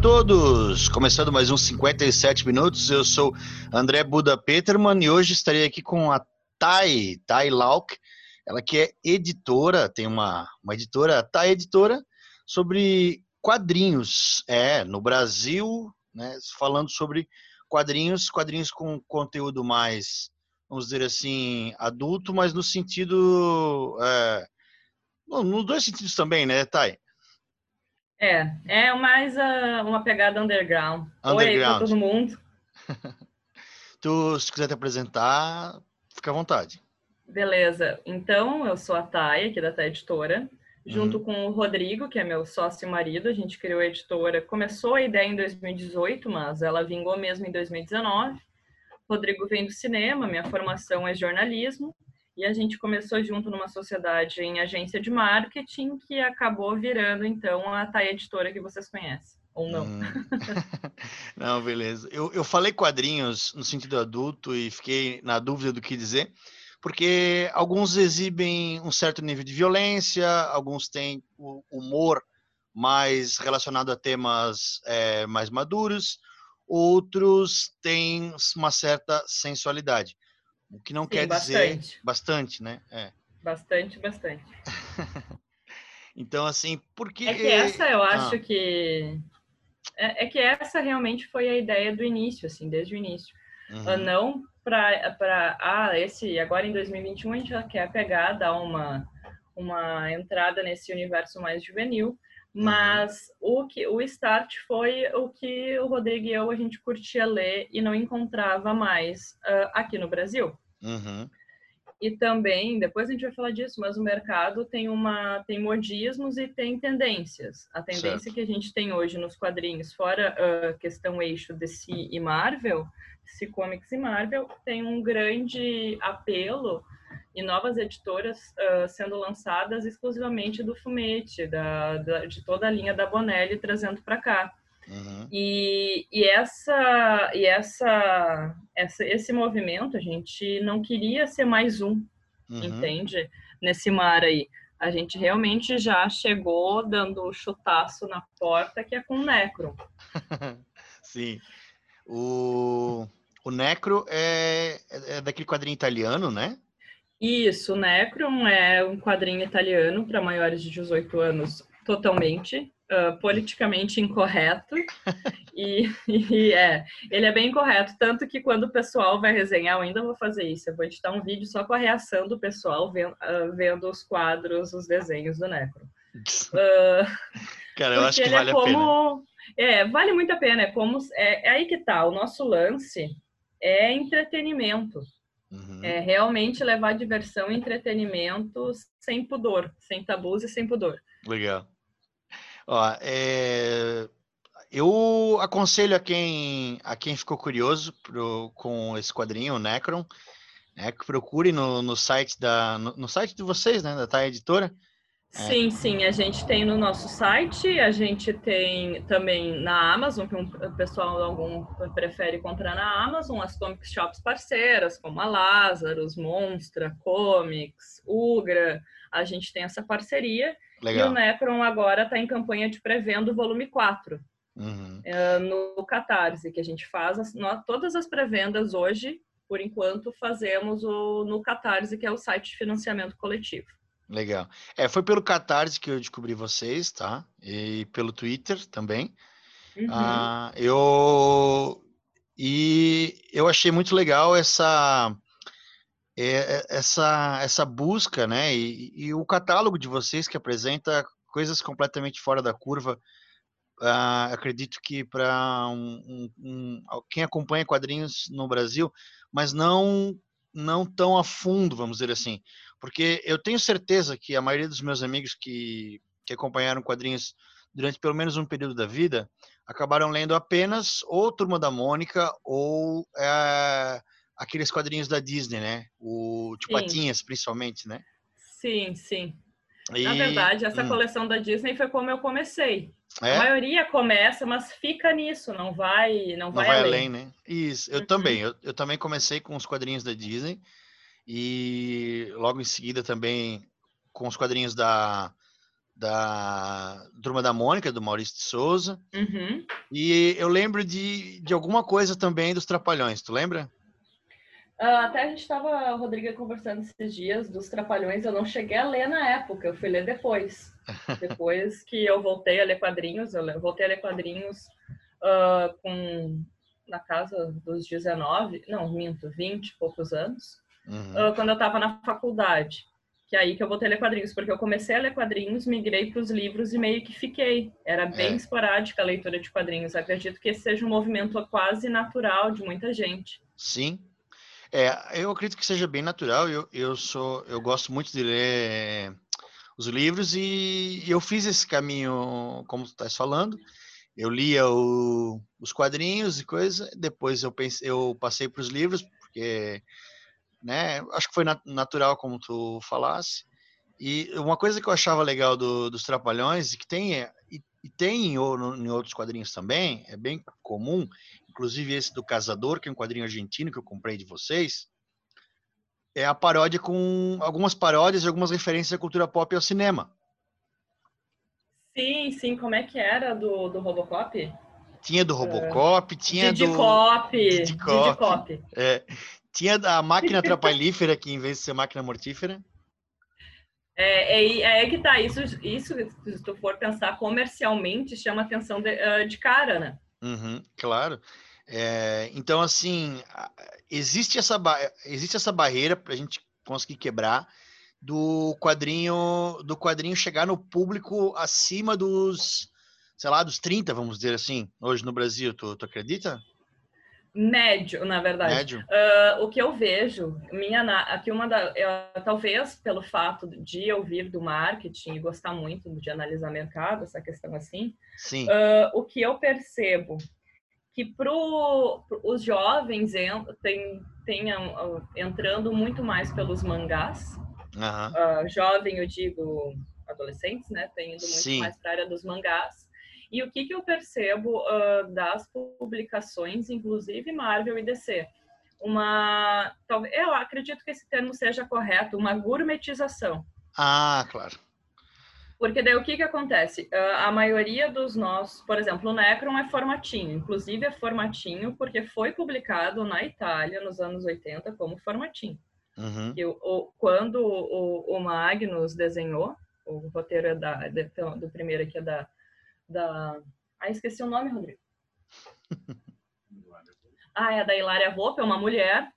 Todos! Começando mais uns 57 minutos, eu sou André Buda Peterman e hoje estarei aqui com a Thay, Thay Lauk, ela que é editora, tem uma, uma editora, Thay Editora, sobre quadrinhos, é, no Brasil, né, falando sobre quadrinhos, quadrinhos com conteúdo mais, vamos dizer assim, adulto, mas no sentido, é, nos dois sentidos também, né, Thay? É, é mais uh, uma pegada underground. underground. Oi todo mundo. tu, se quiser te apresentar, fica à vontade. Beleza. Então, eu sou a Thay, aqui da Thay Editora. Junto uhum. com o Rodrigo, que é meu sócio e marido, a gente criou a editora. Começou a ideia em 2018, mas ela vingou mesmo em 2019. Rodrigo vem do cinema, minha formação é jornalismo. E a gente começou junto numa sociedade em agência de marketing que acabou virando, então, a Thay Editora que vocês conhecem. Ou não? Hum. não, beleza. Eu, eu falei quadrinhos no sentido adulto e fiquei na dúvida do que dizer, porque alguns exibem um certo nível de violência, alguns têm o humor mais relacionado a temas é, mais maduros, outros têm uma certa sensualidade. O que não Sim, quer bastante. dizer bastante, né? É. Bastante, bastante. então, assim, porque. É que essa eu acho ah. que. É, é, que essa realmente foi a ideia do início, assim, desde o início. Uhum. Não para. Ah, esse. Agora em 2021 a gente já quer pegar, dar uma, uma entrada nesse universo mais juvenil. Uhum. Mas uhum. o que o start foi o que o Rodrigo e eu a gente curtia ler e não encontrava mais uh, aqui no Brasil. Uhum. E também, depois a gente vai falar disso, mas o mercado tem uma tem modismos e tem tendências. A tendência certo. que a gente tem hoje nos quadrinhos, fora a questão eixo DC e Marvel, DC Comics e Marvel, tem um grande apelo e novas editoras uh, sendo lançadas exclusivamente do Fumete, da, da, de toda a linha da Bonelli, trazendo para cá. Uhum. E, e, essa, e essa, essa, esse movimento, a gente não queria ser mais um, uhum. entende? Nesse mar aí. A gente realmente já chegou dando o chutaço na porta, que é com o Necro. Sim. O, o Necro é, é daquele quadrinho italiano, né? Isso, Necron é um quadrinho italiano para maiores de 18 anos, totalmente uh, politicamente incorreto. e, e, é, ele é bem correto, tanto que quando o pessoal vai resenhar, eu ainda vou fazer isso, eu vou editar um vídeo só com a reação do pessoal vendo, uh, vendo os quadros, os desenhos do Necron. Uh, Cara, eu acho que vale é como, a pena. É, vale muito a pena. É como é, é aí que tá. O nosso lance é entretenimento. Uhum. É realmente levar diversão e entretenimento sem pudor, sem tabus e sem pudor. Legal. Ó, é... Eu aconselho a quem, a quem ficou curioso pro, com esse quadrinho, o Necron, né, que procure no, no site da no, no, site de vocês, né, da Tá Editora. Sim, sim, a gente tem no nosso site, a gente tem também na Amazon, que o pessoal algum prefere comprar na Amazon, as comic shops parceiras, como a Lazarus, Monstra, Comics, Ugra, a gente tem essa parceria. Legal. E o Necron agora está em campanha de pré-venda o volume 4, uhum. É, no Catarse, que a gente faz as, todas as pré-vendas hoje, por enquanto, fazemos o, no Catarse, que é o site de financiamento coletivo. Legal. É, foi pelo Catarse que eu descobri vocês, tá? E pelo Twitter também. Uhum. Ah, eu e eu achei muito legal essa é, essa essa busca, né? E, e, o catálogo de vocês que apresenta coisas completamente fora da curva. Ah, acredito que para um, um, quem acompanha quadrinhos no Brasil, mas não não tão a fundo, vamos dizer assim porque eu tenho certeza que a maioria dos meus amigos que, que acompanharam quadrinhos durante pelo menos um período da vida, acabaram lendo apenas ou Turma da Mônica ou é, aqueles quadrinhos da Disney, né? O tipo Patinhas, principalmente, né? Sim, sim. E... Na verdade, essa hum. coleção da Disney foi como eu comecei. É? A maioria começa, mas fica nisso, não vai, não, não vai, vai além. além. né? Isso, eu uhum. também. Eu, eu também comecei com os quadrinhos da Disney e logo em seguida também com os quadrinhos da da Turma da Mônica, do Maurício de Souza. Uhum. E eu lembro de, de alguma coisa também dos Trapalhões, tu lembra? Uh, até a gente estava, Rodrigo, conversando esses dias dos Trapalhões. Eu não cheguei a ler na época, eu fui ler depois. depois que eu voltei a ler quadrinhos, eu voltei a ler quadrinhos uh, com na casa dos 19, não, minto, 20 e poucos anos, uhum. uh, quando eu estava na faculdade. Que é aí que eu voltei a ler quadrinhos, porque eu comecei a ler quadrinhos, migrei para os livros e meio que fiquei. Era bem é. esporádica a leitura de quadrinhos. Acredito que esse seja um movimento quase natural de muita gente. Sim, é, eu acredito que seja bem natural. Eu, eu sou, eu gosto muito de ler os livros e eu fiz esse caminho, como tu estás falando. Eu lia o, os quadrinhos e coisa. Depois eu pensei, eu passei para os livros porque, né? Acho que foi natural como tu falasse. E uma coisa que eu achava legal do, dos Trapalhões e que tem e, e tem em, em outros quadrinhos também é bem comum inclusive esse do Casador, que é um quadrinho argentino que eu comprei de vocês, é a paródia com algumas paródias e algumas referências à cultura pop e ao cinema. Sim, sim. Como é que era do, do Robocop? Tinha do Robocop, uh, tinha Didi do... Cop, Didi Cop. É, tinha a máquina trapalhífera, que em vez de ser máquina mortífera. É, é, é que tá, isso, isso, se tu for pensar comercialmente, chama atenção de, uh, de cara, né? Uhum, claro. É, então, assim, existe essa, existe essa barreira para a gente conseguir quebrar do quadrinho do quadrinho chegar no público acima dos, sei lá, dos 30, vamos dizer assim, hoje no Brasil. Tu, tu acredita? Médio, na verdade. Médio. Uh, o que eu vejo, minha, aqui uma da, eu, talvez pelo fato de eu vir do marketing e gostar muito de analisar mercado, essa questão assim, Sim. Uh, o que eu percebo que para os jovens tem, tenham entrando muito mais pelos mangás. Uhum. Uh, jovem, eu digo adolescentes, né? Tem indo muito Sim. mais para a área dos mangás. E o que, que eu percebo uh, das publicações, inclusive Marvel e DC? Uma, talvez, eu acredito que esse termo seja correto, uma gourmetização. Ah, claro. Porque daí o que que acontece? Uh, a maioria dos nossos, por exemplo, o Necron é formatinho, inclusive é formatinho porque foi publicado na Itália nos anos 80 como formatinho. Uhum. E, o, quando o, o, Magnus desenhou, o roteiro é da, de, do primeiro aqui é da, da... Ah, esqueci o nome, Rodrigo. ah, é da Hilária Roupa, é uma mulher.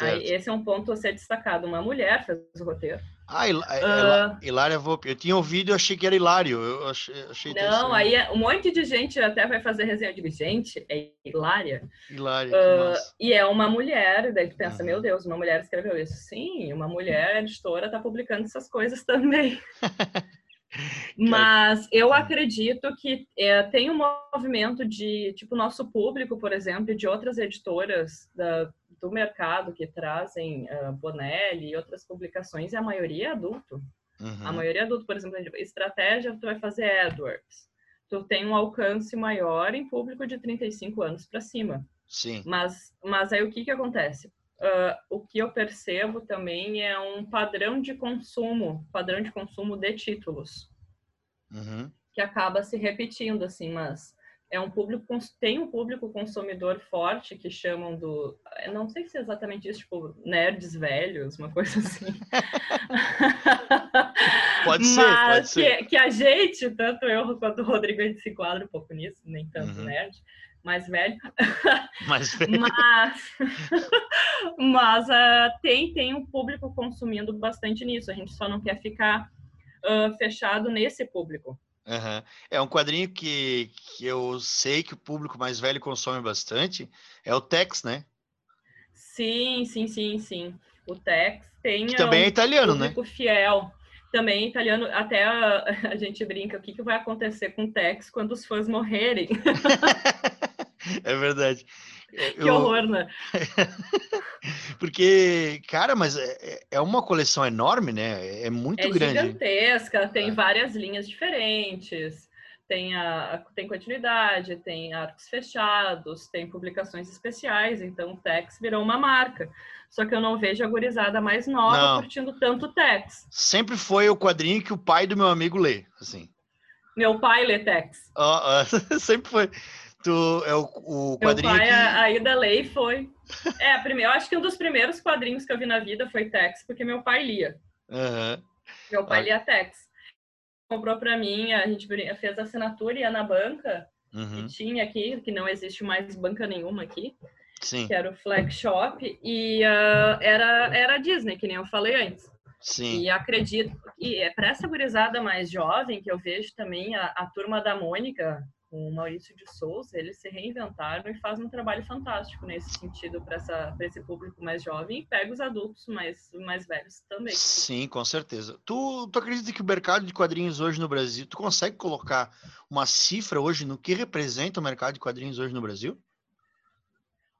Aí, esse é um ponto a ser destacado. Uma mulher fez o roteiro. Ah, uh, Hilária Volpe. Eu tinha ouvido e achei que era Hilário. Eu achei, achei Não, aí é, um monte de gente até vai fazer resenha. Eu digo, gente, é Hilária. Hilária, uh, E é uma mulher, daí tu pensa, uhum. meu Deus, uma mulher escreveu isso. Sim, uma mulher editora está publicando essas coisas também. Mas eu acredito que é, tem um movimento de, tipo, nosso público, por exemplo, de outras editoras da, do mercado que trazem uh, Bonelli e outras publicações, e a maioria é adulto. Uhum. A maioria é adulto, por exemplo, estratégia, tu vai fazer Edwards. Tu tem um alcance maior em público de 35 anos para cima. Sim. Mas, mas aí o que que acontece? Uh, o que eu percebo também é um padrão de consumo, padrão de consumo de títulos, uhum. que acaba se repetindo, assim, mas é um público tem um público consumidor forte que chamam do não sei se é exatamente isso tipo nerds velhos uma coisa assim pode ser Mas pode ser que, que, a gente tanto eu quanto o Rodrigo a gente se enquadra um pouco nisso nem tanto uhum. nerd mais velho mais velho mas mas uh, tem tem um público consumindo bastante nisso a gente só não quer ficar uh, fechado nesse público Uhum. É um quadrinho que, que eu sei que o público mais velho consome bastante. É o Tex, né? Sim, sim, sim, sim. O Tex tem. Que também é italiano, né? fiel. também italiano, até a, a, gente brinca, o que, que vai acontecer com o Tex quando os fãs morrerem? É verdade. É, que eu... horror, né? Porque, cara, mas é, é, é uma coleção enorme, né? É muito é grande. É gigantesca, tem é. várias linhas diferentes tem, a, tem continuidade, tem arcos fechados, tem publicações especiais, então o Tex virou uma marca. Só que eu não vejo a gurizada mais nova não. curtindo tanto Tex. Sempre foi o quadrinho que o pai do meu amigo lê, assim. Meu pai lê Tex. Uh, uh, sempre foi. Tu, é o, o quadrinho Meu pai, que... a, a Ida Lei foi... É, a primeira, eu acho que um dos primeiros quadrinhos que eu vi na vida foi Tex, porque meu pai lia. Uhum. Meu pai ah. lia Tex comprou para mim, a gente fez a assinatura e ia na banca, uhum. que tinha aqui, que não existe mais banca nenhuma aqui, Sim. que era o Flag Shop, e uh, era, era a Disney, que nem eu falei antes. Sim. E acredito, e é para essa gurizada mais jovem, que eu vejo também a, a turma da Mônica, o Maurício de Souza, eles se reinventaram e fazem um trabalho fantástico nesse sentido para esse público mais jovem e pega os adultos mais, mais velhos também. Sim, com certeza. Tu, tu acredita que o mercado de quadrinhos hoje no Brasil, tu consegue colocar uma cifra hoje no que representa o mercado de quadrinhos hoje no Brasil?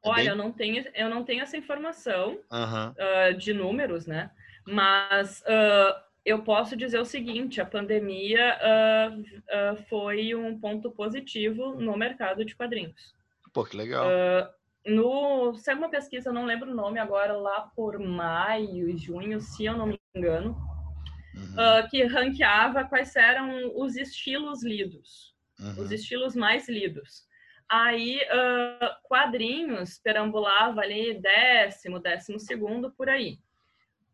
É Olha, bem... eu, não tenho, eu não tenho essa informação uhum. uh, de números, né? Mas uh, eu posso dizer o seguinte: a pandemia uh, uh, foi um ponto positivo no mercado de quadrinhos. Pô, que legal. Uh, no, saiu uma pesquisa, não lembro o nome agora, lá por maio, junho, se eu não me engano, uhum. que ranqueava quais eram os estilos lidos, uhum. os estilos mais lidos. Aí, quadrinhos perambulava ali décimo, décimo segundo, por aí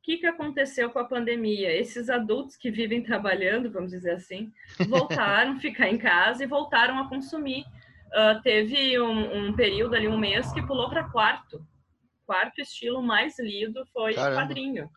que, que aconteceu com a pandemia? Esses adultos que vivem trabalhando, vamos dizer assim, voltaram a ficar em casa e voltaram a consumir. Uh, teve um, um, período ali, um mês, que pulou para quarto. Quarto estilo mais lido foi Caramba. quadrinho.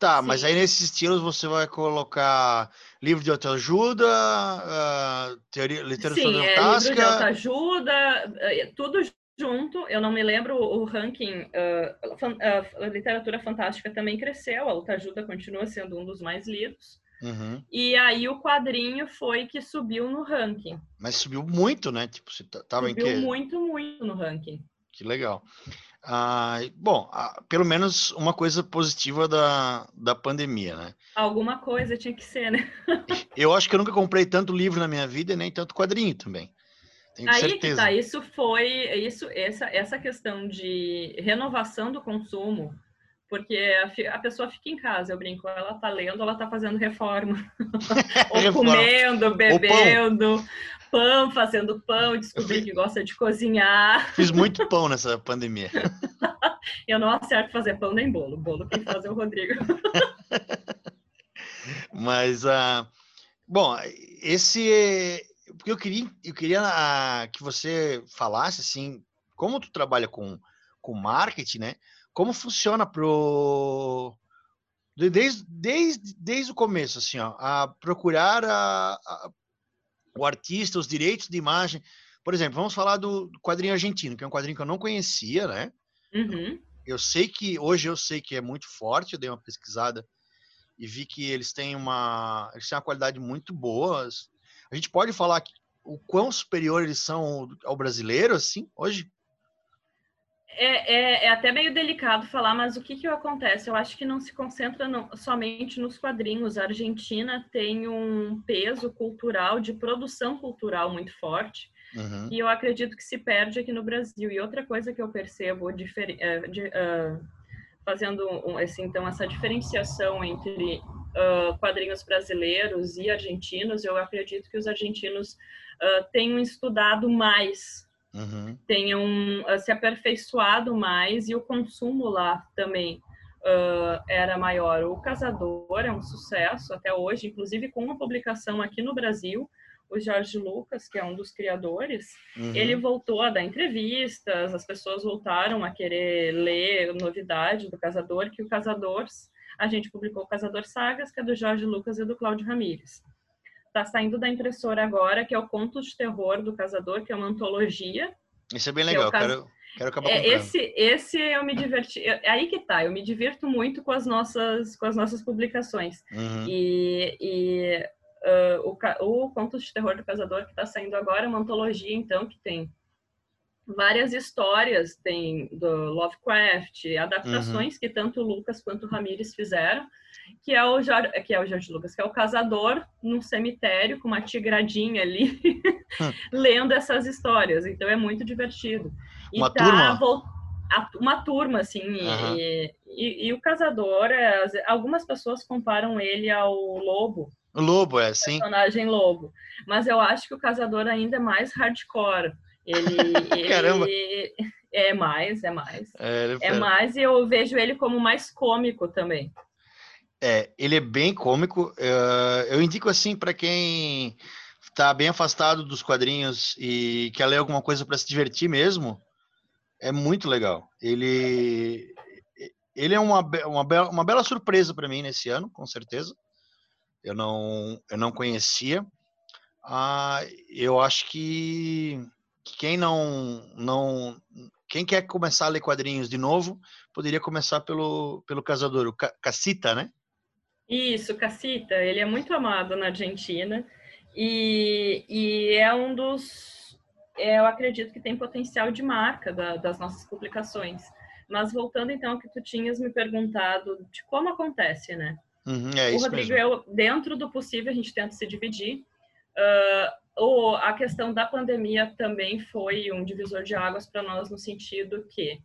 Tá, Sim. mas aí nesses estilos você vai colocar livro de autoajuda, uh, teoria, literatura Sim, é, livro de autoajuda, é, tudo junto, eu não me lembro o ranking, uh, fan, uh, literatura fantástica também cresceu, a Autoajuda continua sendo um dos mais lidos. Uhum. E aí o quadrinho foi que subiu no ranking. Mas subiu muito, né? Tipo, você tava subiu em que... muito, muito no ranking. Que legal. Ah, bom, ah, pelo menos uma coisa positiva da, da pandemia, né? Alguma coisa tinha que ser, né? eu acho que eu nunca comprei tanto livro na minha vida, nem tanto quadrinho também. Tenho Aí certeza. que tá, isso foi, isso, essa, essa questão de renovação do consumo, porque a, a, pessoa fica em casa, eu brinco, ela tá lendo, ela tá fazendo reforma, ou comendo, bebendo, pão. pão. fazendo pão, descobri que gosta de cozinhar. Fiz muito pão nessa pandemia. eu não acerto fazer pão nem bolo, bolo tem que fazer o Rodrigo. Mas, uh, bom, esse porque eu queria, eu queria ah, que você falasse assim, como tu trabalha com, com marketing, né? Como funciona pro desde, desde, desde o começo, assim, ó, a procurar a, a, o artista, os direitos de imagem. Por exemplo, vamos falar do quadrinho argentino, que é um quadrinho que eu não conhecia, né? Uhum. Eu sei que hoje eu sei que é muito forte. Eu dei uma pesquisada e vi que eles têm uma eles têm uma qualidade muito boa. A gente pode falar o quão superior eles são ao brasileiro, assim, hoje? É, é, é, até meio delicado falar, mas o que, que acontece? Eu acho que não se concentra no, somente nos quadrinhos. A Argentina tem um peso cultural, de produção cultural muito forte, uhum. e eu acredito que se perde aqui no Brasil. E outra coisa que eu percebo, uh, de, uh, fazendo assim, então essa diferenciação entre uh, quadrinhos brasileiros e argentinos, eu acredito que os argentinos uh, tenham estudado mais, uhum. tenham uh, se aperfeiçoado mais e o consumo lá também era maior. O Casador é um sucesso até hoje, inclusive com uma publicação aqui no Brasil, o Jorge Lucas, que é um dos criadores, uhum. ele voltou a dar entrevistas, as pessoas voltaram a querer ler novidade do Casador, que o Casador, a gente publicou o Casador Sagas, que é do Jorge Lucas e do Cláudio Ramires. Está saindo da impressora agora, que é o Contos de Terror do Casador, que é uma antologia. Isso é bem legal, é, cas... Quero acabar é, esse, esse eu me diverti. É aí que tá, eu me divirto muito com as nossas, com as nossas publicações. Uhum. E, e uh, o, o Contos de Terror do Casador, que está saindo agora, é uma antologia, então, que tem várias histórias, tem do Lovecraft, adaptações uhum. que tanto o Lucas quanto o Ramires fizeram, que é o Jorge, que é o Jorge Lucas, que é o casador num cemitério com uma tigradinha ali, lendo essas histórias. Então é muito divertido. E uma tá turma? Uma turma, assim, uhum. e, e, e, o casador, é, algumas pessoas comparam ele ao lobo. O lobo, é, sim. Personagem lobo. Mas eu acho que o casador ainda é mais hardcore. Ele, Caramba! Ele é mais, é mais. É, é mais e eu vejo ele como mais cômico também. É, ele é bem cômico. Uh, eu indico assim para quem está bem afastado dos quadrinhos e quer ler alguma coisa para se divertir mesmo. É muito legal. Ele ele é uma, uma, bela, uma bela surpresa para mim nesse ano, com certeza. Eu não eu não conhecia. Ah, eu acho que quem não não quem quer começar a ler quadrinhos de novo poderia começar pelo pelo casador, o Cacita, né? Isso, Cacita, ele é muito amado na Argentina e, e é um dos, é, eu acredito que tem potencial de marca da, das nossas publicações. Mas voltando então ao que tu tinhas me perguntado de como acontece, né? Uhum, é o Rodrigo, eu, dentro do possível, a gente tenta se dividir. Uh, o, a questão da pandemia também foi um divisor de águas para nós no sentido que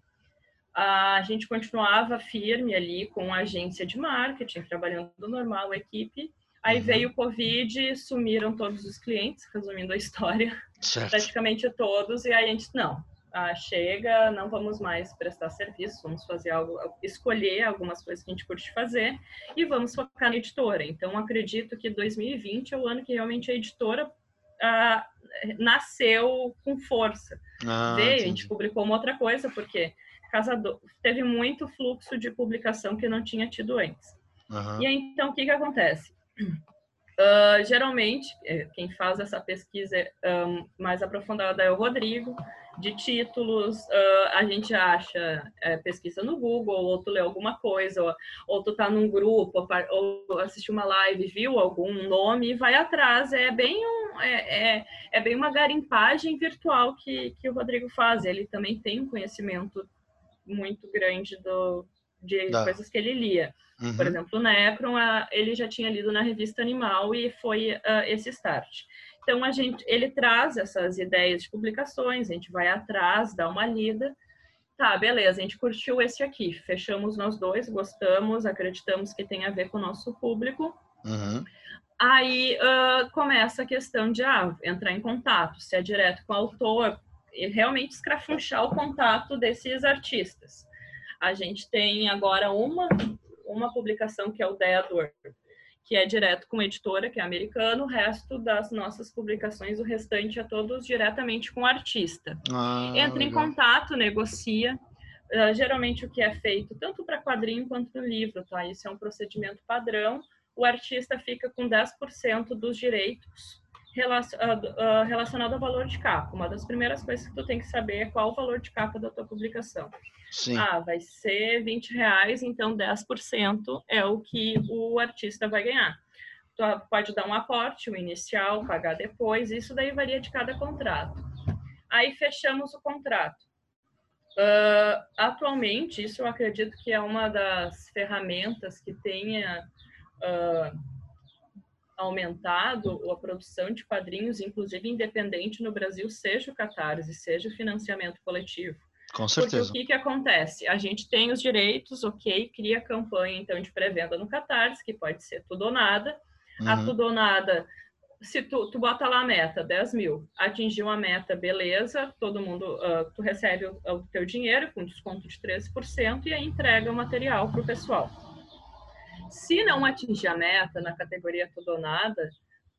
a gente continuava firme ali com a agência de marketing, trabalhando normal, a equipe. Aí uhum. veio o Covid, sumiram todos os clientes, resumindo a história, certo. praticamente todos, e aí a gente, não, ah, chega, não vamos mais prestar serviço, vamos fazer algo, escolher algumas coisas que a gente curte fazer e vamos focar na editora. Então, acredito que 2020 é o ano que realmente a editora ah, nasceu com força. Ah, Veio, entendi. a gente publicou uma outra coisa, porque Casador teve muito fluxo de publicação que não tinha tido antes. Uhum. E aí, então, o que, que acontece? Uh, geralmente, é, quem faz essa pesquisa um, mais aprofundada é o Rodrigo, de títulos, uh, a gente acha é, pesquisa no Google, ou tu lê alguma coisa, ou, ou tu tá num grupo, ou, ou assistiu uma live, viu algum nome e vai atrás. É bem, um, é, é, é bem uma garimpagem virtual que, que o Rodrigo faz. Ele também tem um conhecimento muito grande do, de da. coisas que ele lia. Uhum. Por exemplo, o Necron, ele já tinha lido na revista Animal e foi uh, esse start. Então, a gente, ele traz essas ideias de publicações, a gente vai atrás, dá uma lida. Tá, beleza, a gente curtiu esse aqui, fechamos nós dois, gostamos, acreditamos que tem a ver com o nosso público. Uhum. Aí uh, começa a questão de ah, entrar em contato, se é direto com o autor, e realmente escrafunchar o contato desses artistas. A gente tem agora uma, uma publicação que é o Deador, que é direto com a editora, que é americano, o resto das nossas publicações, o restante é todos diretamente com o artista. Ah, Entra legal. em contato, negocia. Uh, geralmente o que é feito tanto para quadrinho quanto para livro, tá? Isso é um procedimento padrão. O artista fica com 10% dos direitos ah, relacionado ao valor de capa. Uma das primeiras coisas que tu tem que saber é qual o valor de capa da tua publicação. Sim. Ah, vai ser 20 reais, então 10% é o que o artista vai ganhar. Tu pode dar um aporte, o inicial, pagar depois, isso daí varia de cada contrato. Aí fechamos o contrato. Uh, atualmente, isso eu acredito que é uma das ferramentas que tenha uh, aumentado a produção de quadrinhos, inclusive independente no Brasil, seja o Catarse, seja o financiamento coletivo. Com certeza. Porque o que, que acontece? A gente tem os direitos, ok, cria campanha então de pré-venda no Catarse, que pode ser tudo ou nada. Uhum. A tudo ou nada, se tu, tu bota lá a meta, 10 mil, atingiu a meta, beleza, todo mundo, uh, tu recebe o, o teu dinheiro com desconto de 13% e aí entrega o material para o pessoal. Se não atingir a meta na categoria tudo ou nada,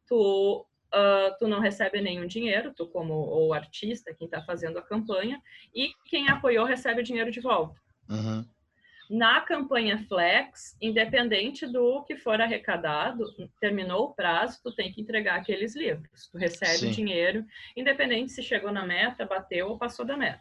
tu, uh, tu não recebe nenhum dinheiro, tu como o artista, quem está fazendo a campanha, e quem apoiou recebe o dinheiro de volta. Uhum. Na campanha Flex, independente do que for arrecadado, terminou o prazo, tu tem que entregar aqueles livros. Tu recebe Sim. o dinheiro, independente se chegou na meta, bateu ou passou da meta.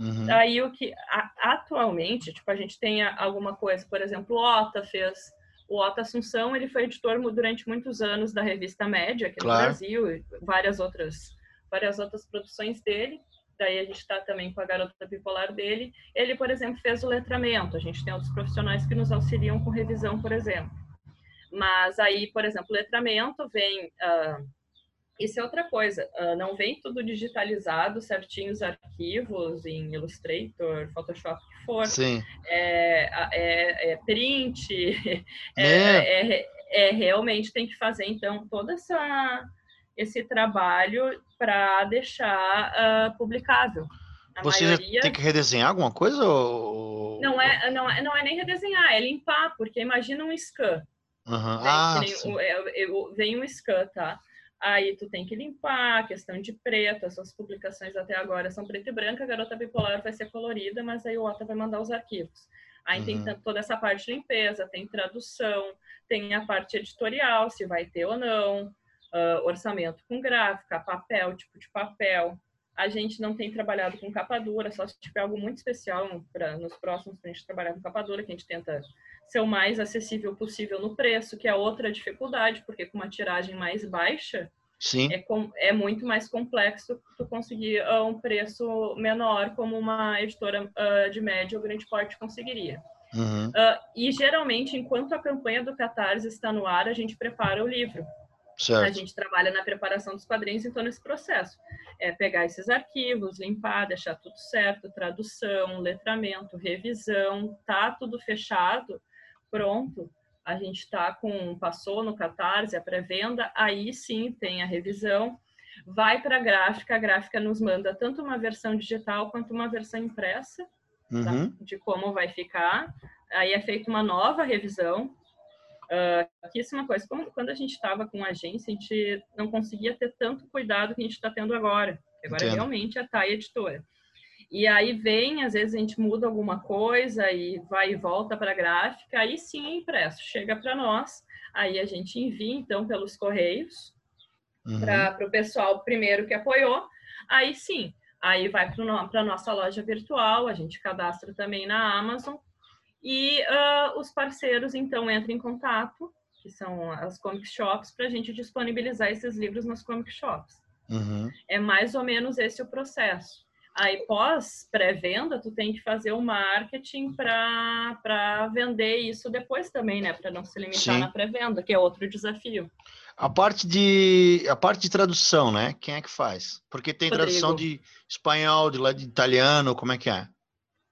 Uhum. Aí o que a, atualmente, tipo, a gente tem alguma coisa, por exemplo, o Ota fez o Otto Assunção, ele foi editor durante muitos anos da revista Média aqui claro. no Brasil, e várias outras, várias outras produções dele. Daí a gente está também com a garota bipolar dele. Ele, por exemplo, fez o letramento. A gente tem outros profissionais que nos auxiliam com revisão, por exemplo. Mas aí, por exemplo, letramento vem uh, isso é outra coisa, uh, não vem tudo digitalizado, certinho os arquivos em Illustrator, Photoshop, o que for. Sim. É, é, é print, é, é. é, é, realmente tem que fazer, então, todo essa, esse trabalho para deixar uh, publicável. A Você maioria... tem que redesenhar alguma coisa? Ou... Não, é, não, é, não é nem redesenhar, é limpar, porque imagina um scan. Uhum. Ah, vem um scan, tá? Aí tu tem que limpar, questão de preto, as suas publicações até agora são preto e branco, a garota bipolar vai ser colorida, mas aí o Ota vai mandar os arquivos. Aí uhum. tem toda essa parte de limpeza, tem tradução, tem a parte editorial, se vai ter ou não, uh, orçamento com gráfica, papel, tipo de papel. A gente não tem trabalhado com capa dura, só se tiver algo muito especial pra, nos próximos para a gente trabalhar com capa dura, que a gente tenta ser o mais acessível possível no preço, que é outra dificuldade, porque com uma tiragem mais baixa, Sim. É, com, é muito mais complexo tu conseguir uh, um preço menor, como uma editora uh, de médio ou grande porte conseguiria. Uhum. Uh, e geralmente, enquanto a campanha do Catarse está no ar, a gente prepara o livro. Certo. A gente trabalha na preparação dos quadrinhos, então, nesse processo. É pegar esses arquivos, limpar, deixar tudo certo, tradução, letramento, revisão, tá tudo fechado pronto, a gente está com, passou no Catarse, a pré-venda, aí sim tem a revisão, vai para a gráfica, a gráfica nos manda tanto uma versão digital quanto uma versão impressa, tá? uhum. tá? de como vai ficar, aí é feita uma nova revisão, Uh, que isso é uma coisa, como, quando a gente estava com a agência, a gente não conseguia ter tanto cuidado que a gente está tendo agora. Agora Entendo. realmente a TAI editora. E aí vem, às vezes a gente muda alguma coisa e vai e volta para a gráfica, aí sim é impresso, chega para nós, aí a gente envia então pelos correios uhum. para o pessoal primeiro que apoiou, aí sim, aí vai para a nossa loja virtual, a gente cadastra também na Amazon e uh, os parceiros então entram em contato, que são as comic shops, para a gente disponibilizar esses livros nas comic shops. Uhum. É mais ou menos esse o processo. Aí, pós pré-venda, tu tem que fazer o marketing para vender isso depois também, né? Para não se limitar Sim. na pré-venda, que é outro desafio. A parte de a parte de tradução, né? Quem é que faz? Porque tem Rodrigo. tradução de espanhol, de lá de italiano, como é que é?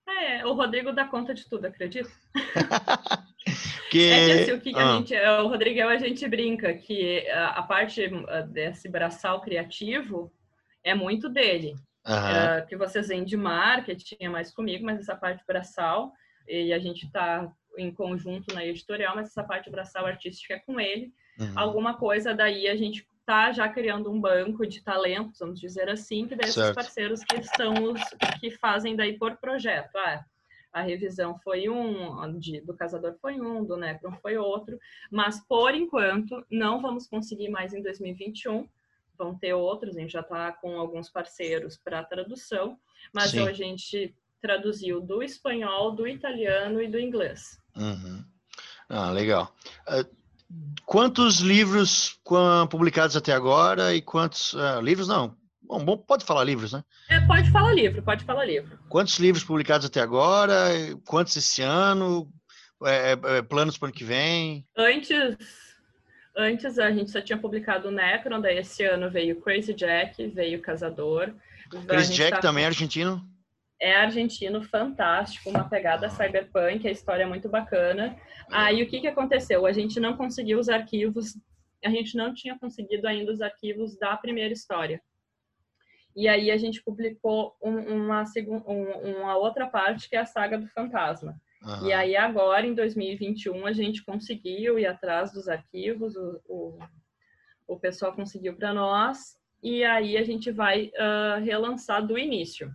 É, o Rodrigo dá conta de tudo, acredito. que... É assim, o que ah. a gente, o Rodrigo a gente brinca que a, a parte desse braçal criativo é muito dele. Uhum. Uh, que vocês veem de marketing é mais comigo, mas essa parte braçal, e a gente está em conjunto na editorial, mas essa parte braçal artística é com ele. Uhum. Alguma coisa daí a gente está já criando um banco de talentos, vamos dizer assim, que daí esses parceiros que são os que fazem daí por projeto. Ah, a revisão foi um, de, do Casador foi um, do Necron foi outro, mas por enquanto não vamos conseguir mais em 2021, vão ter outros, a gente já está com alguns parceiros para tradução, mas Sim. a gente traduziu do espanhol, do italiano e do inglês. Uhum. Ah, legal. Uh, quantos livros publicados até agora e quantos uh, livros não? Bom, bom, pode falar livros, né? É, pode falar livro, pode falar livro. Quantos livros publicados até agora? Quantos esse ano? É, é, é planos para o ano que vem? Antes Antes a gente só tinha publicado o Necron, daí esse ano veio Crazy Jack, veio Casador. Crazy Jack tá... também é argentino? É argentino, fantástico, uma pegada cyberpunk, a história é muito bacana. Aí o que, que aconteceu? A gente não conseguiu os arquivos, a gente não tinha conseguido ainda os arquivos da primeira história. E aí a gente publicou um, uma, um, uma outra parte que é a saga do fantasma. Uhum. E aí agora, em 2021, a gente conseguiu ir atrás dos arquivos, o, o, o pessoal conseguiu para nós, e aí a gente vai uh, relançar do início.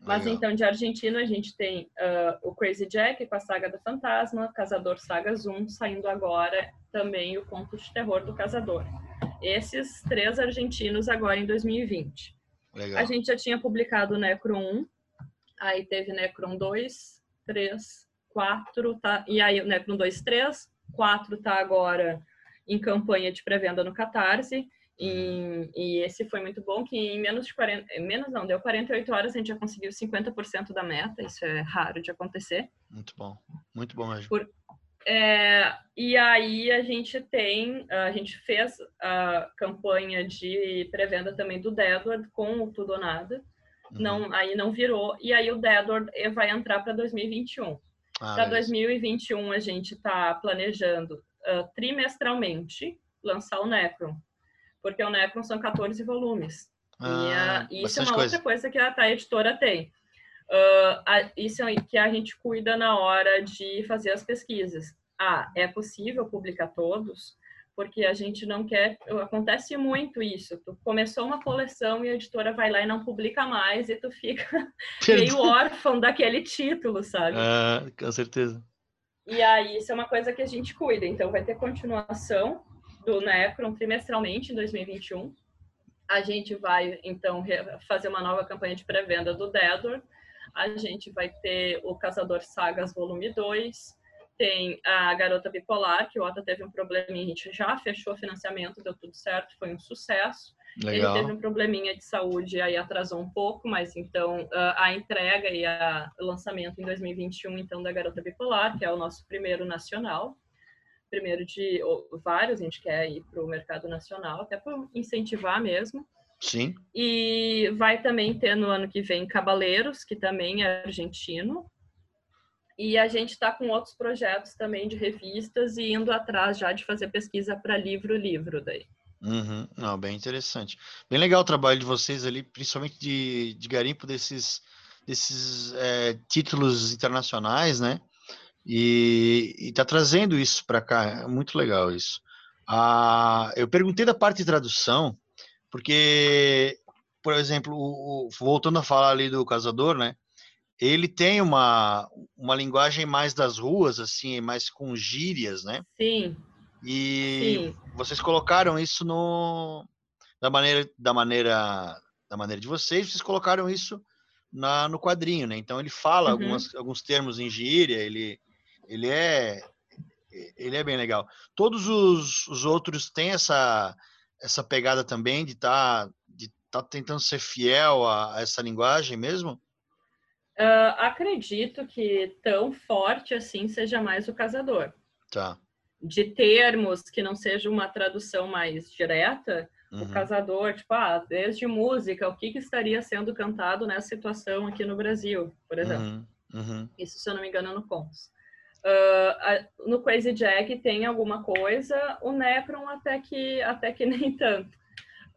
Mas Legal. então, de Argentina, a gente tem uh, o Crazy Jack com a saga do fantasma, Casador Saga Zoom, saindo agora também o conto de terror do Casador. Esses três argentinos agora em 2020. Legal. A gente já tinha publicado o Necro 1, Aí teve Necron 2, 3, 4, tá? E aí o Necron 2, 3, 4 tá agora em campanha de pré-venda no Catarse. E, e, esse foi muito bom, que em menos de 40, menos não, deu 48 horas a gente já conseguiu 50% da meta, isso é raro de acontecer. Muito bom, muito bom mesmo. Por, é, e aí a gente tem, a gente fez a campanha de pré-venda também do Deadward com o Tudo ou Nada, uhum. não, aí não virou, e aí o Deadward vai entrar para 2021. Ah, para 2021 a gente está planejando uh, trimestralmente lançar o Necron porque o Necron são 14 volumes. Ah, e a, isso é uma coisa. outra coisa que a, a editora tem. Uh, a, isso é que a gente cuida na hora de fazer as pesquisas. Ah, é possível publicar todos? Porque a gente não quer. Acontece muito isso. Tu começou uma coleção e a editora vai lá e não publica mais, e tu fica meio órfão daquele título, sabe? Ah, com certeza. E aí, isso é uma coisa que a gente cuida. Então, vai ter continuação do Necron trimestralmente em 2021. A gente vai, então, fazer uma nova campanha de pré-venda do Deador. A gente vai ter o Caçador Sagas Volume 2. Tem a Garota Bipolar, que o Ota teve um probleminha, a gente já fechou o financiamento, deu tudo certo, foi um sucesso. Legal. Ele teve um probleminha de saúde, aí atrasou um pouco, mas então a entrega e o lançamento em 2021, então, da Garota Bipolar, que é o nosso primeiro nacional primeiro de vários, a gente quer ir para o mercado nacional, até para incentivar mesmo. Sim. E vai também ter no ano que vem Cabaleiros, que também é argentino. E a gente está com outros projetos também de revistas e indo atrás já de fazer pesquisa para livro-livro daí. Uhum. Não, bem interessante. Bem legal o trabalho de vocês ali, principalmente de, de garimpo desses, desses é, títulos internacionais, né? E está trazendo isso para cá, é muito legal isso. Ah, eu perguntei da parte de tradução, porque, por exemplo, o, o, voltando a falar ali do casador, né? Ele tem uma, uma linguagem mais das ruas, assim, mais com gírias, né? Sim. E Sim. vocês colocaram isso no da maneira da maneira da maneira de vocês, vocês colocaram isso na, no quadrinho, né? Então ele fala uhum. algumas, alguns termos em gíria, ele ele é ele é bem legal. Todos os, os outros têm essa essa pegada também de estar tá, de tá tentando ser fiel a, a essa linguagem mesmo? Uh, acredito que tão forte assim seja mais o casador. Tá. De termos que não seja uma tradução mais direta, uhum. o casador, tipo, ah, desde música, o que, que estaria sendo cantado nessa situação aqui no Brasil, por exemplo. Uhum. Uhum. Isso, se eu não me engano, no Cons. Uh, no Crazy Jack tem alguma coisa, o Necron até que, até que nem tanto.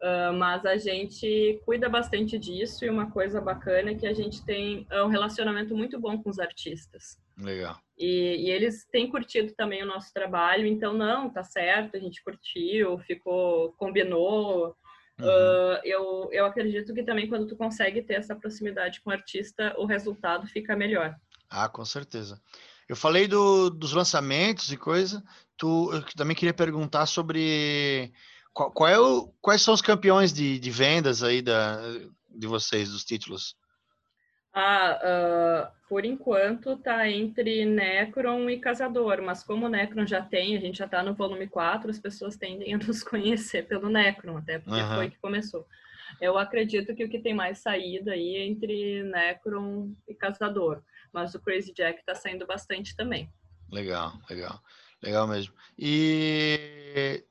Uh, mas a gente cuida bastante disso e uma coisa bacana é que a gente tem um relacionamento muito bom com os artistas. Legal. E, e, eles têm curtido também o nosso trabalho, então não, tá certo, a gente curtiu, ficou, combinou. Uhum. Uh, eu, eu acredito que também quando tu consegue ter essa proximidade com o artista, o resultado fica melhor. Ah, com certeza. Eu falei do, dos lançamentos e coisa. Tu, eu também queria perguntar sobre qual, qual é o, quais são os campeões de, de vendas aí da, de vocês, dos títulos. Ah, uh, por enquanto tá entre Necron e Casador, mas como o Necron já tem, a gente já tá no volume 4, as pessoas tendem a nos conhecer pelo Necron, até porque uhum. foi que começou. Eu acredito que o que tem mais saída aí é entre Necron e Casador mas o Crazy Jack está saindo bastante também. Legal, legal, legal mesmo. E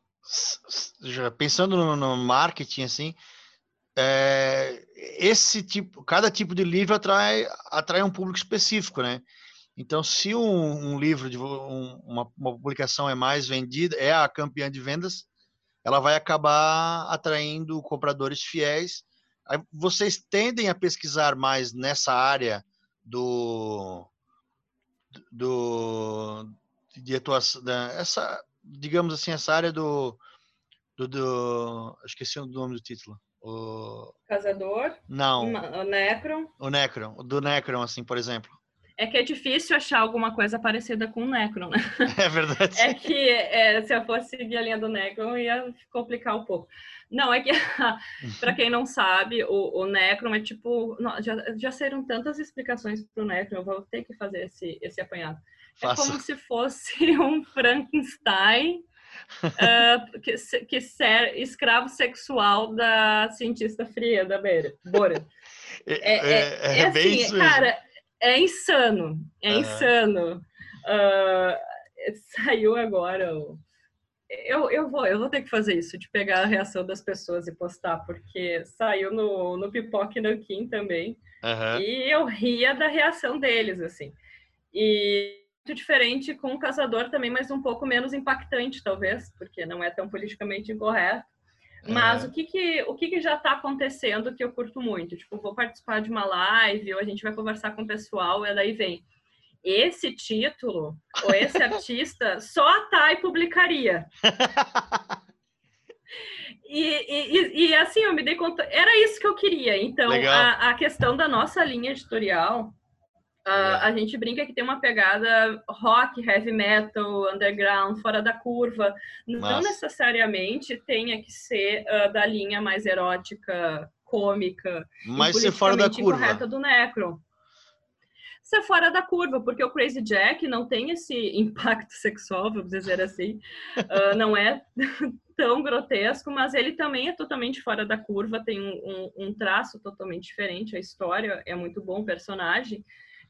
já pensando no, no marketing assim, é, esse tipo, cada tipo de livro atrai atrai um público específico, né? Então, se um, um livro de um, uma, uma publicação é mais vendida, é a campeã de vendas, ela vai acabar atraindo compradores fiéis. Aí vocês tendem a pesquisar mais nessa área do do de atuação da, essa digamos assim essa área do do, do esqueci o nome do título o casador não o Necron o Necron do Necron assim por exemplo É que é difícil achar alguma coisa parecida com o Necron, né? É verdade. É que é, se eu fosse seguir a linha do Necron, ia complicar um pouco. Não, é que, para quem não sabe, o, o Necron é tipo. Já, já saíram tantas explicações para o Necron, eu vou ter que fazer esse, esse apanhado. É Faça. É como se fosse um Frankenstein uh, que, que ser escravo sexual da cientista fria da Beira. Bora. É, é, é, é, é assim, cara, é insano, é uhum. insano. Uh, saiu agora. Eu, eu, vou, eu vou ter que fazer isso, de pegar a reação das pessoas e postar, porque saiu no, no Pipoque Kim também. Uhum. E eu ria da reação deles, assim. E diferente com o Caçador também, mas um pouco menos impactante, talvez, porque não é tão politicamente incorreto. Mas é. o que que, o que que já está acontecendo que eu curto muito? Tipo, vou participar de uma live ou a gente vai conversar com o pessoal e daí vem esse título ou esse artista só a Thay publicaria. E, e, e, assim, eu me dei conta, era isso que eu queria. Então, a, a, questão da nossa linha editorial Uh, a gente brinca que tem uma pegada rock, heavy metal, underground, fora da curva. Não necessariamente tenha que ser uh, da linha mais erótica, cômica, mas ser fora da curva. do Necron. Ser fora da curva, porque o Crazy Jack não tem esse impacto sexual, vamos dizer assim. Uh, não é tão grotesco, mas ele também é totalmente fora da curva, tem um, um, um traço totalmente diferente. A história é muito bom, o personagem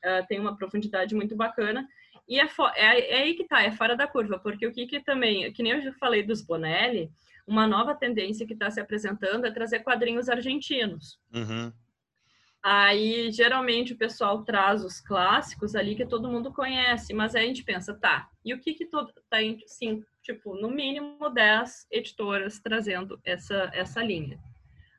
uh, tem uma profundidade muito bacana. E é, é, é, aí que tá, é fora da curva, porque o que, que também, que nem eu já falei dos Bonelli, uma nova tendência que está se apresentando é trazer quadrinhos argentinos. Uhum. Aí, geralmente, o pessoal traz os clássicos ali que todo mundo conhece, mas aí a gente pensa, tá, e o que que todo, tá, sim, tipo, no mínimo 10 editoras trazendo essa, essa linha.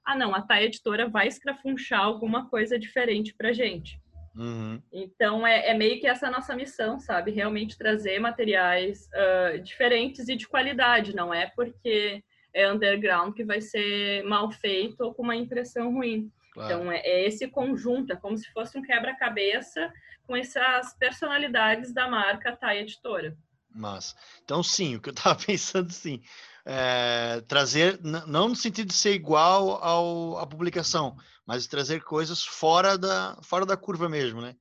Ah, não, a Tá Editora vai escrafunchar alguma coisa diferente pra gente. Uhum. Então é, é, meio que essa nossa missão, sabe? Realmente trazer materiais uh, diferentes e de qualidade. Não é porque é underground que vai ser mal feito ou com uma impressão ruim. Claro. Então é, é, esse conjunto, é como se fosse um quebra-cabeça com essas personalidades da marca Thai Editora. Mas, então sim, o que eu estava pensando sim, é, trazer, não no sentido de ser igual ao, à publicação, mas trazer coisas fora da, fora da curva mesmo, né?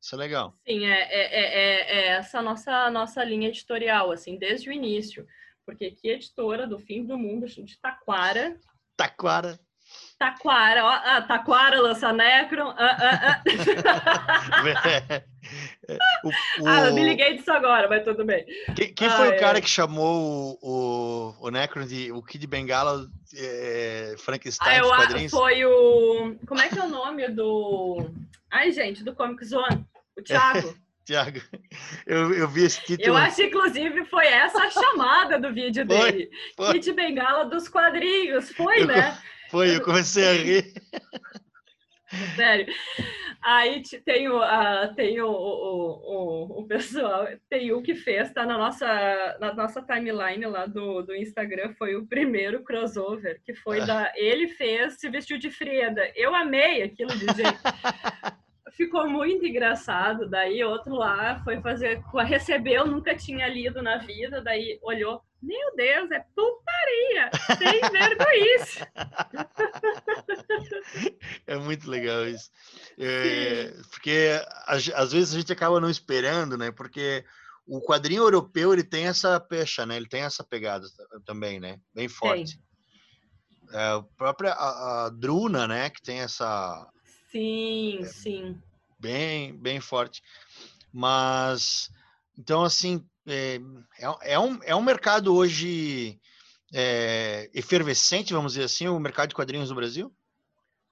Isso é legal. Sim, é, é, é, é essa nossa, nossa linha editorial, assim, desde o início. Porque aqui, editora do Fim do Mundo, de Taquara. Taquara. Taquara, ó, ah, Taquara lança Necron. Ah, ah, ah. o, o... ah, eu me liguei disso agora, mas tudo bem. Quem, quem foi o cara que chamou o, o, o Necron de o Kid Bengala é, Frankenstein ah, dos quadrinhos? Foi o. Como é que é o nome do. Ai, gente, do Comic Zone? O Thiago. Tiago, eu, eu vi esse título. Eu acho, inclusive, foi essa a chamada do vídeo dele. Foi, foi. Kid Bengala dos quadrinhos, foi, eu, né? Foi, eu comecei a rir. Sério. Aí tem o, uh, tem o, o, o, o, pessoal, tem o que fez, tá na nossa, na nossa timeline lá do, do Instagram, foi o primeiro crossover, que foi ah. da. Ele fez, se vestiu de Freda. Eu amei aquilo de jeito. Ficou muito engraçado. Daí outro lá foi fazer, recebeu, nunca tinha lido na vida, daí olhou, meu Deus, é putaria! Sem vergonhice! É muito legal isso. É, porque às, vezes a gente acaba não esperando, né? Porque o quadrinho europeu ele tem essa pecha, né? Ele tem essa pegada também, né? Bem forte. É, a própria a, a, Druna, né? Que tem essa. Sim, é, sim. Bem, bem forte. Mas então assim é, é, é, um, é um mercado hoje é, efervescente, vamos dizer assim, o mercado de quadrinhos no Brasil?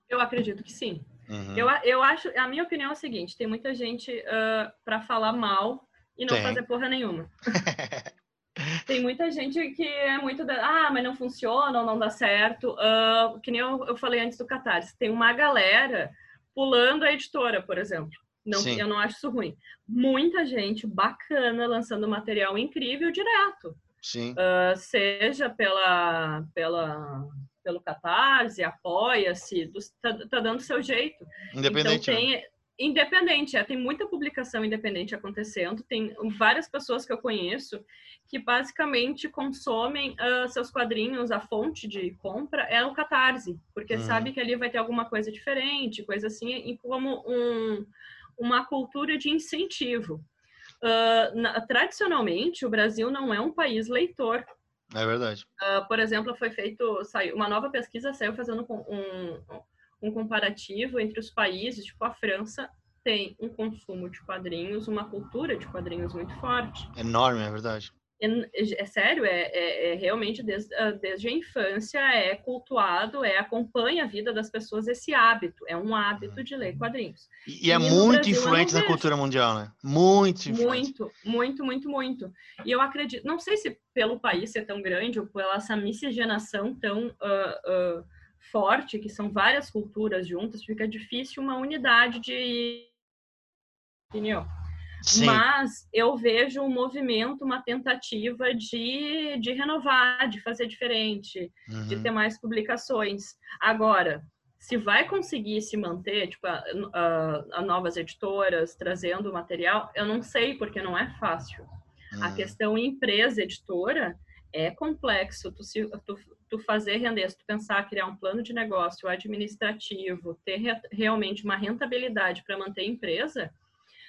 Eu acredito que sim. Uhum. Eu, eu acho, a minha opinião é o seguinte: tem muita gente uh, para falar mal e não tem. fazer porra nenhuma. tem muita gente que é muito da, ah, mas não funciona ou não dá certo. Uh, que nem eu, eu falei antes do Catarse, tem uma galera pulando a editora, por exemplo. Não, eu não acho isso ruim. Muita gente bacana lançando material incrível direto. Sim. Uh, seja pela, pela, pelo Catarse, apoia-se, tá, tá, dando seu jeito. Independente. Então, tem, independente, é, tem muita publicação independente acontecendo. Tem várias pessoas que eu conheço que basicamente consomem uh, seus quadrinhos, a fonte de compra é o Catarse, porque uhum. sabe que ali vai ter alguma coisa diferente, coisa assim, e como um, uma cultura de incentivo. Uh, na, tradicionalmente, o Brasil não é um país leitor. É verdade. Uh, por exemplo, foi feito, saiu, uma nova pesquisa saiu fazendo um, um comparativo entre os países, tipo a França tem um consumo de quadrinhos, uma cultura de quadrinhos muito forte. Enorme, é verdade. É, é sério, é, é, é, realmente desde, ah, desde a infância é cultuado, é acompanha a vida das pessoas esse hábito, é um hábito de ler quadrinhos. E, e é muito Brasil, influente na cultura mundial, né? Muito influente. Muito, muito, muito, muito. E eu acredito, não sei se pelo país ser tão grande ou pela essa miscigenação tão uh, uh, forte, que são várias culturas juntas, fica difícil uma unidade de opinião. Sim. Mas eu vejo um movimento, uma tentativa de, de renovar, de fazer diferente, uhum. de ter mais publicações. Agora, se vai conseguir se manter, tipo, a, a, a novas editoras trazendo material, eu não sei, porque não é fácil. Uhum. A questão empresa editora é complexo. Tu, se, tu, tu fazer render, se tu pensar criar um plano de negócio administrativo, ter re, realmente uma rentabilidade para manter a empresa,